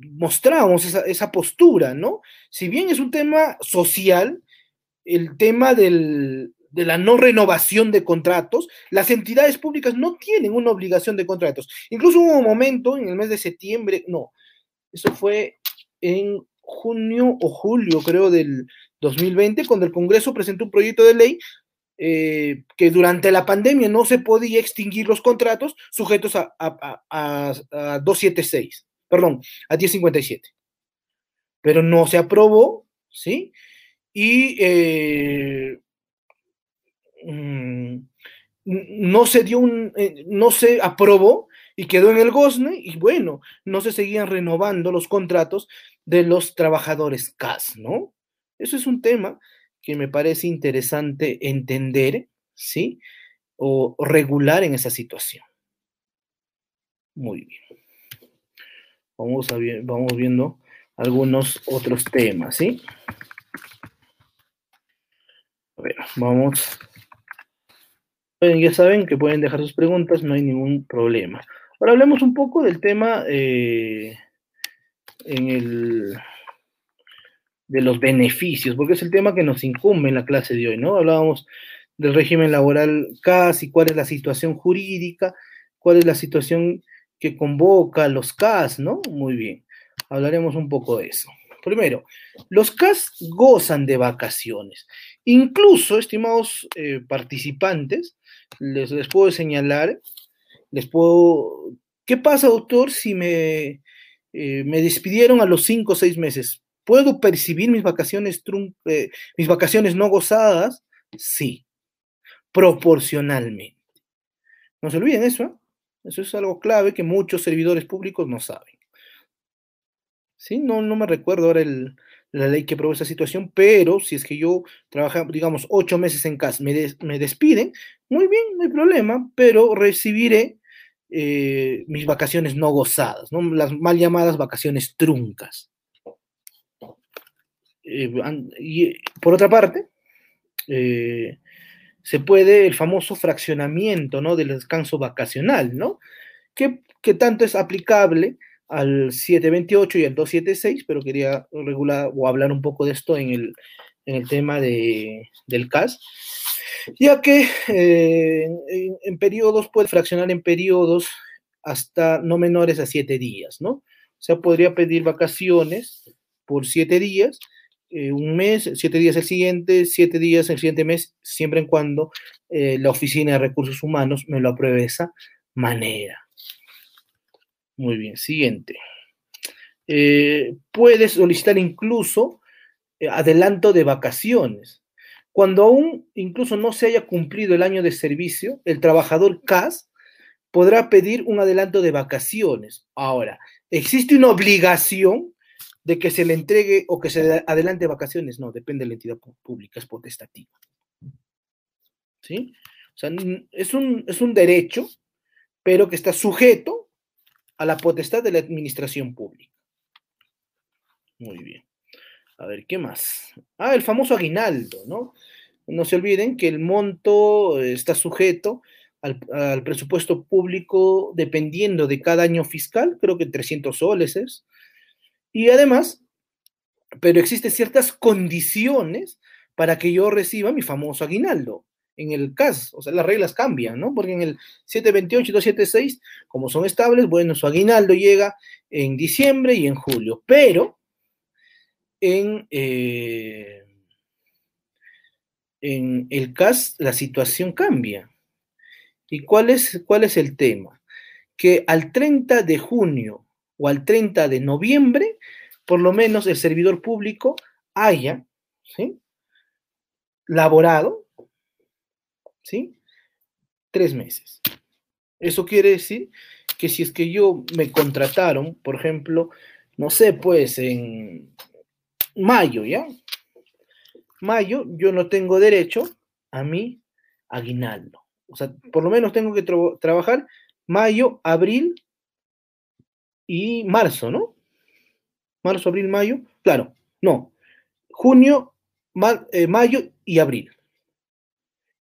mostramos esa, esa postura, ¿no? Si bien es un tema social, el tema del, de la no renovación de contratos, las entidades públicas no tienen una obligación de contratos. Incluso hubo un momento en el mes de septiembre, no, eso fue en junio o julio, creo, del 2020, cuando el Congreso presentó un proyecto de ley eh, que durante la pandemia no se podía extinguir los contratos sujetos a, a, 276, perdón, a 1057. Pero no se aprobó, ¿sí? Y eh, Mm, no se dio un, eh, no se aprobó y quedó en el gozne y bueno, no se seguían renovando los contratos de los trabajadores CAS, ¿no? Eso es un tema que me parece interesante entender, ¿sí? O regular en esa situación. Muy bien. Vamos, a, vamos viendo algunos otros temas, ¿sí? vamos. Ya saben que pueden dejar sus preguntas, no hay ningún problema. Ahora hablemos un poco del tema eh, en el, de los beneficios, porque es el tema que nos incumbe en la clase de hoy, ¿no? Hablábamos del régimen laboral CAS y cuál es la situación jurídica, cuál es la situación que convoca a los CAS, ¿no? Muy bien, hablaremos un poco de eso. Primero, los CAS gozan de vacaciones. Incluso, estimados eh, participantes, les, puedo señalar, les puedo... ¿Qué pasa, doctor, si me, eh, me despidieron a los cinco o seis meses? ¿Puedo percibir mis vacaciones, eh, mis vacaciones no gozadas? Sí, proporcionalmente. No se olviden eso, ¿eh? Eso es algo clave que muchos servidores públicos no saben. ¿Sí? No, no me recuerdo ahora la ley que aprobó esa situación, pero si es que yo trabajo, digamos, ocho meses en casa, me, me despiden, muy bien, no hay problema, pero recibiré eh, mis vacaciones no gozadas, ¿no? las mal llamadas vacaciones truncas. Eh, y por otra parte, eh, se puede el famoso fraccionamiento, ¿no? Del descanso vacacional, ¿no? Que, tanto es aplicable al 728 y al 276, pero quería regular o hablar un poco de esto en el, tema de, del CAS, ya que eh, en, periodos puede fraccionar en periodos hasta no menores a siete días, ¿no? O sea, podría pedir vacaciones por siete días eh, un mes, siete días el siguiente, siete días el siguiente mes, siempre en cuando eh, la Oficina de Recursos Humanos me lo apruebe de esa manera. Muy bien, siguiente. Eh, puedes solicitar incluso adelanto de vacaciones. Cuando aún incluso no se haya cumplido el año de servicio, el trabajador CAS podrá pedir un adelanto de vacaciones. Ahora, existe una obligación de que se le entregue o que se adelante vacaciones, no, depende de la entidad pública, es potestativa. ¿Sí? O sea, es un, es un derecho, pero que está sujeto a la potestad de la administración pública. Muy bien. A ver, ¿qué más? Ah, el famoso aguinaldo, ¿no? No se olviden que el monto está sujeto al, al, presupuesto público dependiendo de cada año fiscal, creo que 300 soles es, y además, pero existen ciertas condiciones para que yo reciba mi famoso aguinaldo. En el CAS, o sea, las reglas cambian, ¿no? Porque en el 728 y 276, como son estables, bueno, su aguinaldo llega en diciembre y en julio, pero en, eh, en el CAS la situación cambia. ¿Y cuál es, cuál es el tema? Que al 30 de junio o al 30 de noviembre, por lo menos el servidor público haya ¿sí? laborado ¿sí? tres meses. Eso quiere decir que si es que yo me contrataron, por ejemplo, no sé, pues en mayo, ¿ya? Mayo, yo no tengo derecho a mi aguinaldo. O sea, por lo menos tengo que trabajar mayo, abril, y marzo, ¿no? Marzo, abril, mayo. Claro, no. Junio, eh, mayo y abril.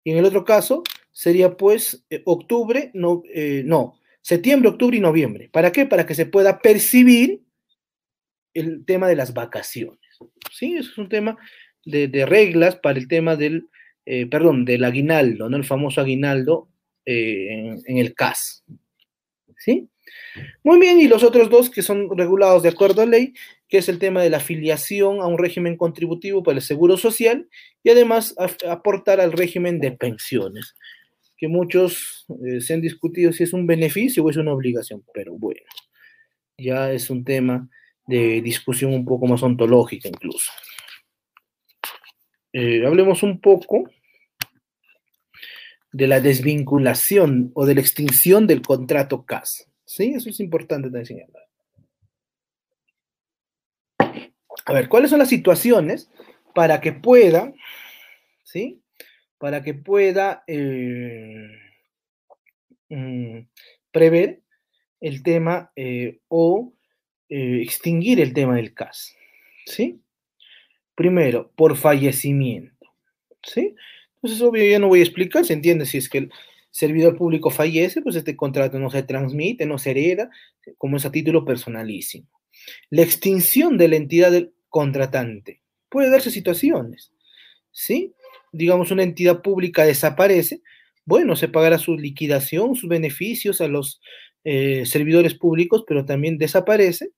Y en el otro caso sería pues eh, octubre, no, eh, no, septiembre, octubre y noviembre. ¿Para qué? Para que se pueda percibir el tema de las vacaciones. ¿Sí? Eso es un tema de, reglas para el tema del, perdón, del aguinaldo, ¿no? El famoso aguinaldo en, en el CAS. ¿Sí? Muy bien, y los otros dos que son regulados de acuerdo a ley, que es el tema de la afiliación a un régimen contributivo para el seguro social y además aportar al régimen de pensiones, que muchos eh, se han discutido si es un beneficio o es una obligación, pero bueno, ya es un tema de discusión un poco más ontológica incluso. Eh, hablemos un poco de la desvinculación o de la extinción del contrato CAS. Sí, eso es importante de señalar. A ver, ¿cuáles son las situaciones para que pueda, ¿sí? Para que pueda eh, mm, prever el tema eh, o eh, extinguir el tema del CAS, ¿sí? Primero, por fallecimiento, ¿sí? Entonces, obvio, ya no voy a explicar, se entiende si es que el servidor público fallece, pues este contrato no se transmite, no se hereda, como es a título personalísimo. La extinción de la entidad del contratante. Puede darse situaciones, ¿sí? Digamos, una entidad pública desaparece, bueno, se pagará su liquidación, sus beneficios a los eh, servidores públicos, pero también desaparece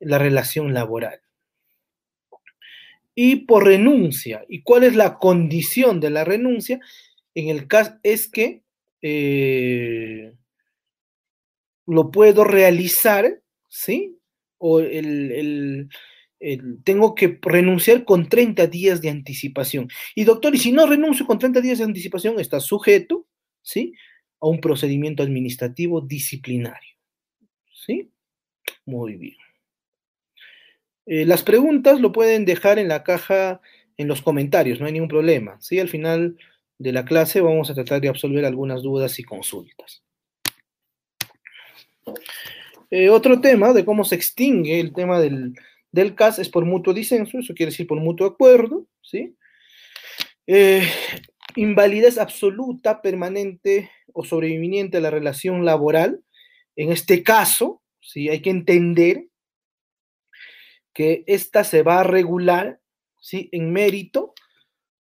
la relación laboral. Y por renuncia, ¿y cuál es la condición de la renuncia? En el caso es que eh, lo puedo realizar, ¿sí? O el, tengo que renunciar con 30 días de anticipación. Y doctor, y si no renuncio con 30 días de anticipación, está sujeto, ¿sí? A un procedimiento administrativo disciplinario. ¿Sí? Muy bien. Eh, las preguntas lo pueden dejar en la caja, en los comentarios, no hay ningún problema. ¿sí? Al final de la clase vamos a tratar de absolver algunas dudas y consultas. Eh, otro tema de cómo se extingue el tema del, del, CAS es por mutuo disenso, eso quiere decir por mutuo acuerdo, ¿sí? Eh, invalidez absoluta, permanente o sobreviviente a la relación laboral. En este caso, ¿sí? hay que entender que esta se va a regular ¿sí? en mérito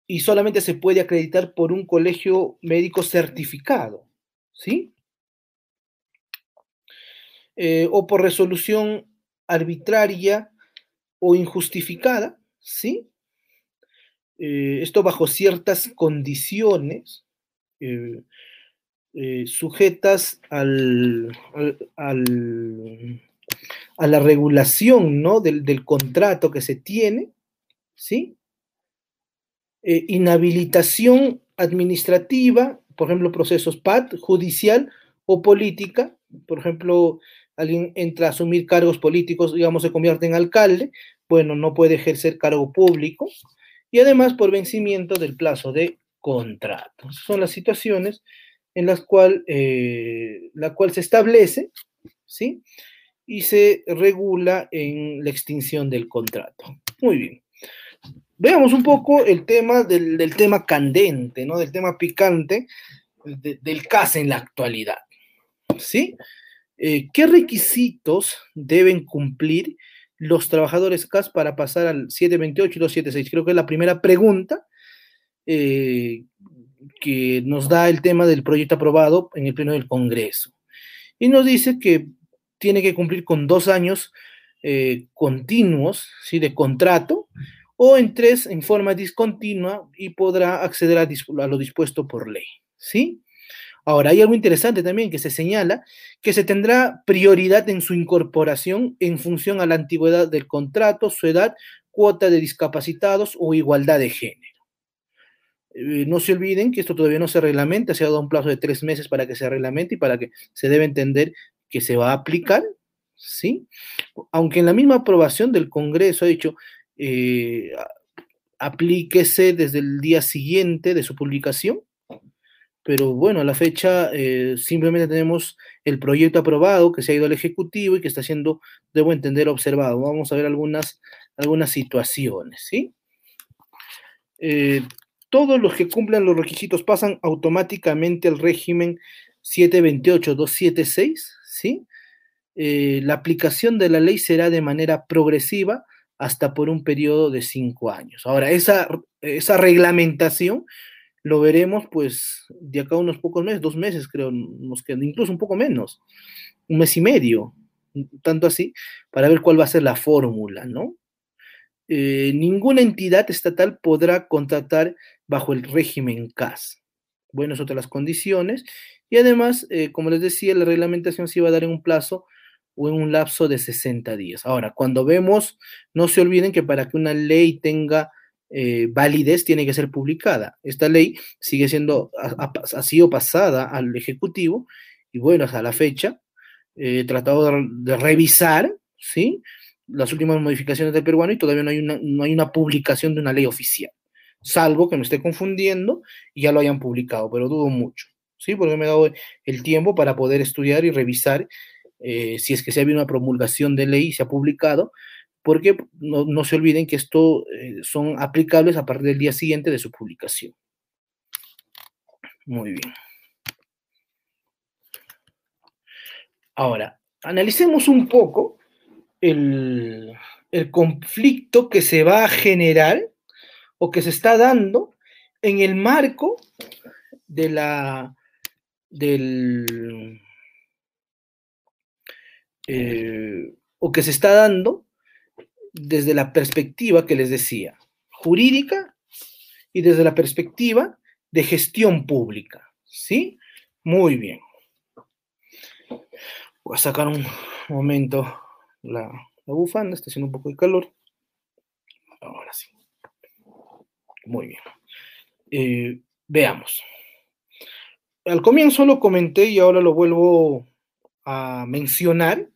y solamente se puede acreditar por un colegio médico certificado, ¿sí? Eh, o por resolución arbitraria o injustificada, ¿sí? Eh, esto bajo ciertas condiciones eh, sujetas al, al, a la regulación ¿no? del, del contrato que se tiene, ¿sí? Eh, inhabilitación administrativa, por ejemplo, procesos PAT, judicial o política, por ejemplo, alguien entra a asumir cargos políticos, digamos, se convierte en alcalde, bueno, no puede ejercer cargo público, y además por vencimiento del plazo de contrato. Son las situaciones en las cuales eh, la cual se establece, ¿sí? Y se regula en la extinción del contrato. Muy bien. Veamos un poco el tema del, tema candente, ¿no? Del tema picante del CAS en la actualidad. ¿Sí? Eh, ¿Qué requisitos deben cumplir los trabajadores CAS para pasar al 728 y 276? Creo que es la primera pregunta eh, que nos da el tema del proyecto aprobado en el Pleno del Congreso. Y nos dice que tiene que cumplir con dos años eh, continuos ¿sí? de contrato o en tres en forma discontinua y podrá acceder a, lo dispuesto por ley. ¿Sí? Ahora, hay algo interesante también que se señala que se tendrá prioridad en su incorporación en función a la antigüedad del contrato, su edad, cuota de discapacitados o igualdad de género. Eh, no se olviden que esto todavía no se reglamenta, se ha dado un plazo de tres meses para que se reglamente y para que se debe entender que se va a aplicar, ¿sí? Aunque en la misma aprobación del Congreso ha dicho, eh, aplíquese desde el día siguiente de su publicación. Pero bueno, a la fecha eh, simplemente tenemos el proyecto aprobado que se ha ido al Ejecutivo y que está siendo, debo entender, observado. Vamos a ver algunas, algunas situaciones, ¿sí? Eh, todos los que cumplan los requisitos pasan automáticamente al régimen 728-276, ¿sí? la aplicación de la ley será de manera progresiva hasta por un periodo de cinco años. Ahora, esa, esa reglamentación lo veremos pues de acá a unos pocos meses, dos meses creo, nos quedan, incluso un poco menos, un mes y medio, tanto así, para ver cuál va a ser la fórmula, ¿no? Eh, ninguna entidad estatal podrá contratar bajo el régimen CAS. Bueno, es otra las condiciones. Y además, eh, como les decía, la reglamentación se iba a dar en un plazo o en un lapso de 60 días. Ahora, cuando vemos, no se olviden que para que una ley tenga eh, validez tiene que ser publicada. Esta ley sigue siendo, ha, sido pasada al Ejecutivo y bueno, hasta la fecha he tratado de, revisar, ¿sí? Las últimas modificaciones del peruano y todavía no hay, una, no hay una publicación de una ley oficial, salvo que me esté confundiendo y ya lo hayan publicado, pero dudo mucho, ¿sí? Porque me he dado el tiempo para poder estudiar y revisar eh, si es que se ha habido una promulgación de ley y se ha publicado, porque no, se olviden que esto eh, son aplicables a partir del día siguiente de su publicación. Muy bien. Ahora, analicemos un poco el, el conflicto que se va a generar o que se está dando en el marco de la del eh, o que se está dando desde la perspectiva que les decía, jurídica y desde la perspectiva de gestión pública. ¿Sí? Muy bien. Voy a sacar un momento la, bufanda, está haciendo un poco de calor. Ahora sí. Muy bien. Eh, veamos. Al comienzo lo comenté y ahora lo vuelvo a mencionar,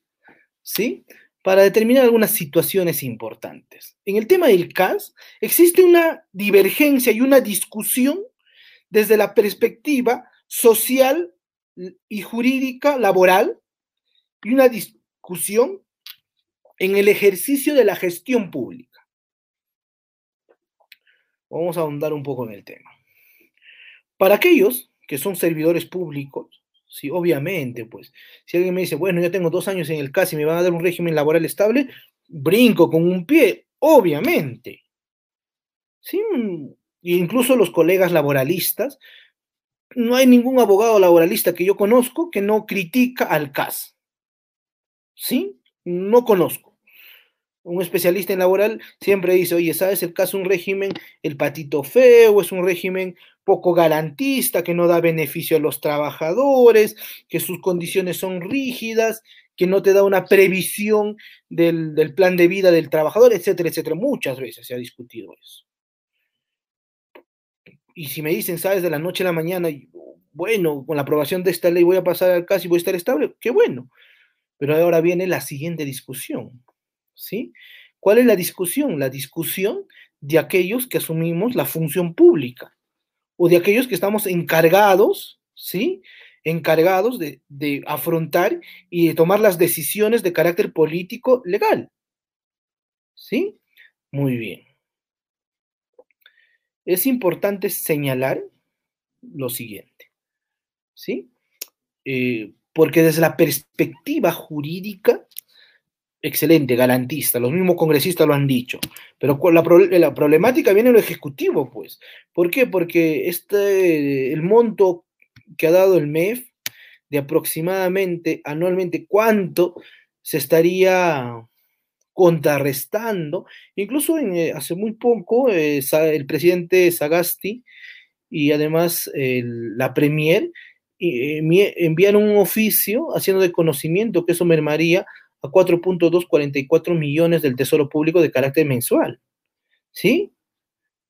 ¿sí? Para determinar algunas situaciones importantes. En el tema del CAS existe una divergencia y una discusión desde la perspectiva social y jurídica laboral y una discusión en el ejercicio de la gestión pública. Vamos a ahondar un poco en el tema. Para aquellos que son servidores públicos, sí, obviamente, pues, si alguien me dice, bueno, yo tengo dos años en el CAS y me van a dar un régimen laboral estable, brinco con un pie, obviamente. Sí, incluso los colegas laboralistas, no hay ningún abogado laboralista que yo conozco que no critica al CAS. ¿Sí? No conozco un especialista en laboral siempre dice, oye, ¿sabes el caso un régimen, el patito feo, es un régimen poco garantista, que no da beneficio a los trabajadores, que sus condiciones son rígidas, que no te da una previsión del, del plan de vida del trabajador, etcétera, etcétera. Muchas veces se ha discutido eso. Y si me dicen, ¿sabes? De la noche a la mañana, bueno, con la aprobación de esta ley voy a pasar al caso y voy a estar estable, qué bueno. Pero ahora viene la siguiente discusión ¿sí? ¿Cuál es la discusión? La discusión de aquellos que asumimos la función pública o de aquellos que estamos encargados, ¿sí? Encargados de, de afrontar y de tomar las decisiones de carácter político legal. ¿Sí? Muy bien. Es importante señalar lo siguiente, ¿sí? Eh, porque desde la perspectiva jurídica, excelente, garantista, los mismos congresistas lo han dicho, pero la, la problemática viene en lo ejecutivo, pues. ¿Por qué? Porque este, el monto que ha dado el MEF de aproximadamente anualmente cuánto se estaría contrarrestando, incluso en, eh, hace muy poco eh, el presidente Sagasti y además la Premier eh, enviaron un oficio haciendo de conocimiento que eso mermaría a 4.244 millones del Tesoro Público de carácter mensual. ¿Sí?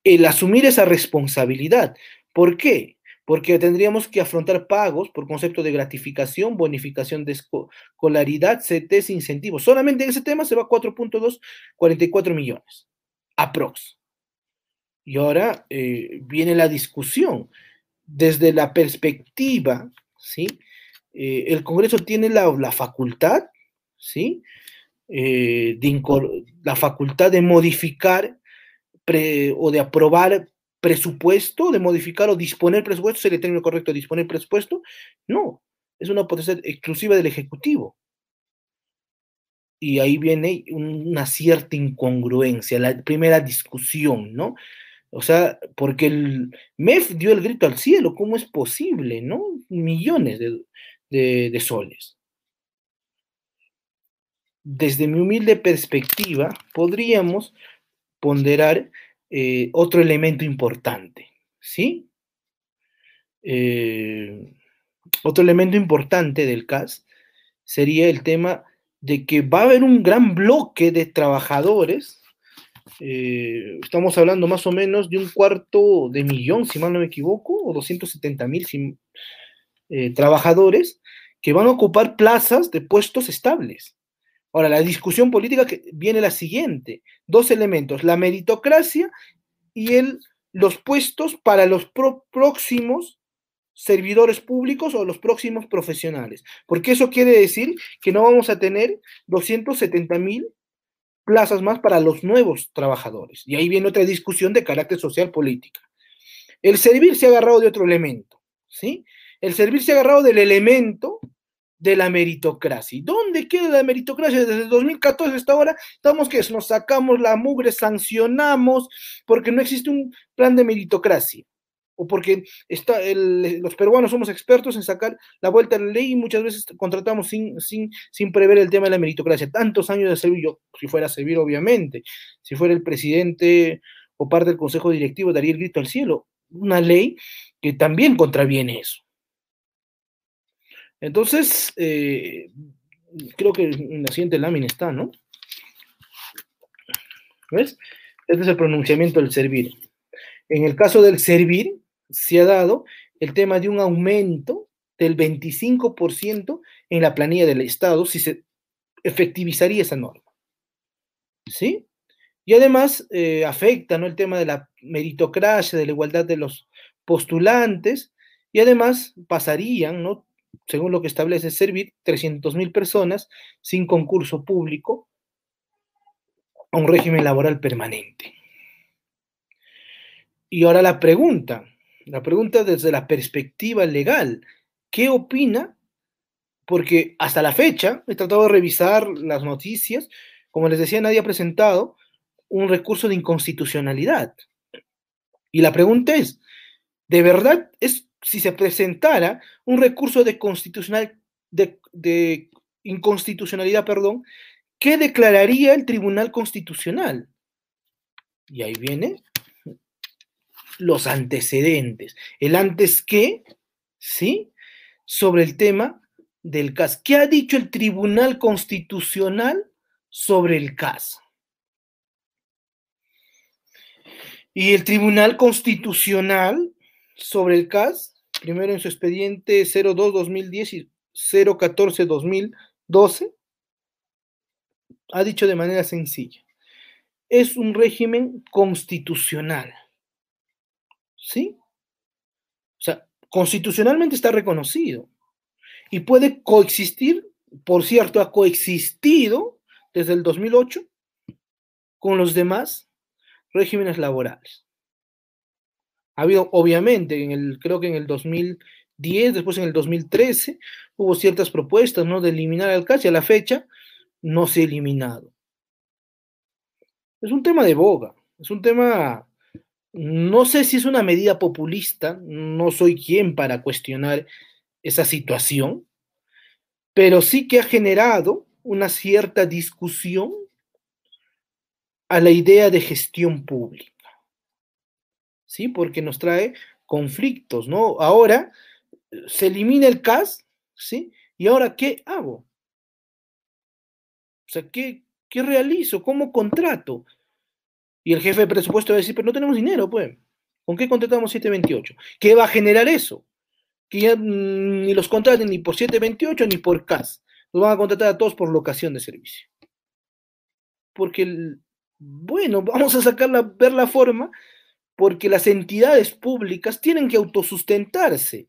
El asumir esa responsabilidad. ¿Por qué? Porque tendríamos que afrontar pagos por concepto de gratificación, bonificación de escolaridad, CTs, incentivos. Solamente en ese tema se va a 4.244 millones. Aprox. Y ahora eh, viene la discusión. Desde la perspectiva, ¿sí? Eh, el Congreso tiene la facultad ¿sí? Eh, la facultad de modificar o de aprobar presupuesto, de modificar o disponer presupuesto, sería el término correcto, disponer presupuesto, no, es una potestad exclusiva del Ejecutivo. Y ahí viene una cierta incongruencia, la primera discusión, ¿no? O sea, porque el MEF dio el grito al cielo, ¿cómo es posible, no? Millones de soles desde mi humilde perspectiva, podríamos ponderar eh, otro elemento importante, ¿sí? Eh, otro elemento importante del CAS sería el tema de que va a haber un gran bloque de trabajadores, eh, estamos hablando más o menos de un cuarto de millón, si mal no me equivoco, o 270 mil trabajadores que van a ocupar plazas de puestos estables. Ahora, la discusión política que viene la siguiente, dos elementos, la meritocracia y el, los puestos para los próximos servidores públicos o los próximos profesionales, porque eso quiere decir que no vamos a tener 270 mil plazas más para los nuevos trabajadores. Y ahí viene otra discusión de carácter social política. El servir se ha agarrado de otro elemento, ¿sí? El servir se ha agarrado del elemento de la meritocracia. ¿Dónde queda la meritocracia? Desde el 2014 hasta ahora estamos que nos sacamos la mugre, sancionamos, porque no existe un plan de meritocracia. O porque está los peruanos somos expertos en sacar la vuelta a la ley y muchas veces contratamos sin, sin, sin prever el tema de la meritocracia. Tantos años de servir, yo, si fuera a servir, obviamente, si fuera el presidente o parte del consejo directivo, daría el grito al cielo. Una ley que también contraviene eso. Entonces, eh, creo que en la siguiente lámina está, ¿no? ¿Ves? Este es el pronunciamiento del servir. En el caso del servir, se ha dado el tema de un aumento del 25% en la planilla del Estado si se efectivizaría esa norma. ¿Sí? Y además eh, afecta ¿no? el tema de la meritocracia, de la igualdad de los postulantes, y además pasarían, ¿no? Según lo que establece Servir, 300.000 personas sin concurso público a un régimen laboral permanente. Y ahora la pregunta, la pregunta desde la perspectiva legal, ¿qué opina? Porque hasta la fecha he tratado de revisar las noticias, como les decía, nadie ha presentado un recurso de inconstitucionalidad. Y la pregunta es, ¿de verdad es si se presentara un recurso de, constitucional, de, inconstitucionalidad, perdón, ¿qué declararía el Tribunal Constitucional? Y ahí viene los antecedentes. El antes que, ¿sí? Sobre el tema del CAS. ¿Qué ha dicho el Tribunal Constitucional sobre el CAS? Y el Tribunal Constitucional sobre el CAS primero en su expediente 02-2010 y 014-2012, ha dicho de manera sencilla, es un régimen constitucional. ¿Sí? O sea, constitucionalmente está reconocido y puede coexistir, por cierto, ha coexistido desde el 2008 con los demás regímenes laborales. Ha habido, obviamente, en el, creo que en el 2010, después en el 2013, hubo ciertas propuestas, ¿no? De eliminar al CAS a la fecha no se ha eliminado. Es un tema de boga, es un tema, no sé si es una medida populista, no soy quien para cuestionar esa situación, pero sí que ha generado una cierta discusión a la idea de gestión pública. ¿Sí? Porque nos trae conflictos, ¿no? Ahora se elimina el CAS, ¿sí? ¿Y ahora qué hago? O sea, ¿qué, qué realizo? ¿Cómo contrato? Y el jefe de presupuesto va a decir, pero no tenemos dinero, pues. ¿Con qué contratamos 728? ¿Qué va a generar eso? Que ya ni los contraten ni por 728 ni por CAS. Los van a contratar a todos por locación de servicio. Porque, bueno, vamos a sacarla, ver la forma porque las entidades públicas tienen que autosustentarse.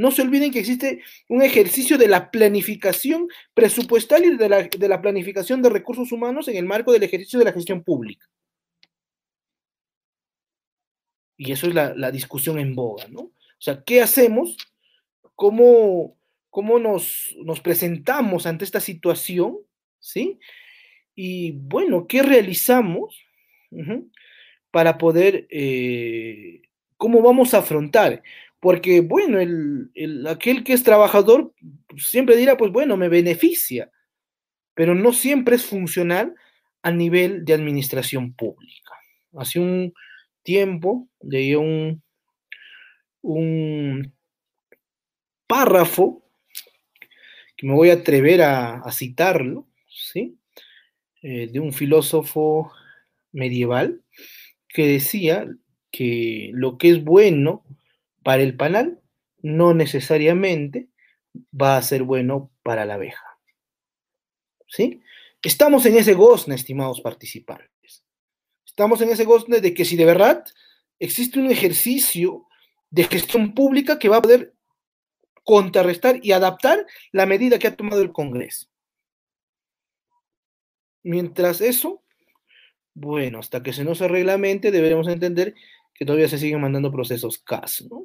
No se olviden que existe un ejercicio de la planificación presupuestal y de la, planificación de recursos humanos en el marco del ejercicio de la gestión pública. Y eso es la, discusión en boga, ¿no? O sea, ¿qué hacemos? ¿Cómo, cómo nos, presentamos ante esta situación? ¿Sí? Y bueno, ¿qué realizamos? Para poder, eh, ¿cómo vamos a afrontar? Porque, bueno, el, aquel que es trabajador siempre dirá, pues bueno, me beneficia, pero no siempre es funcional a nivel de administración pública. Hace un tiempo leí un, un párrafo que me voy a atrever a, citarlo, ¿sí? Eh, de un filósofo medieval que decía que lo que es bueno para el panal no necesariamente va a ser bueno para la abeja. ¿Sí? Estamos en ese gozne, estimados participantes. Estamos en ese gozne de que si de verdad existe un ejercicio de gestión pública que va a poder contrarrestar y adaptar la medida que ha tomado el Congreso. Mientras eso, bueno, hasta que se nos reglamente, deberemos entender que todavía se siguen mandando procesos CAS, ¿no?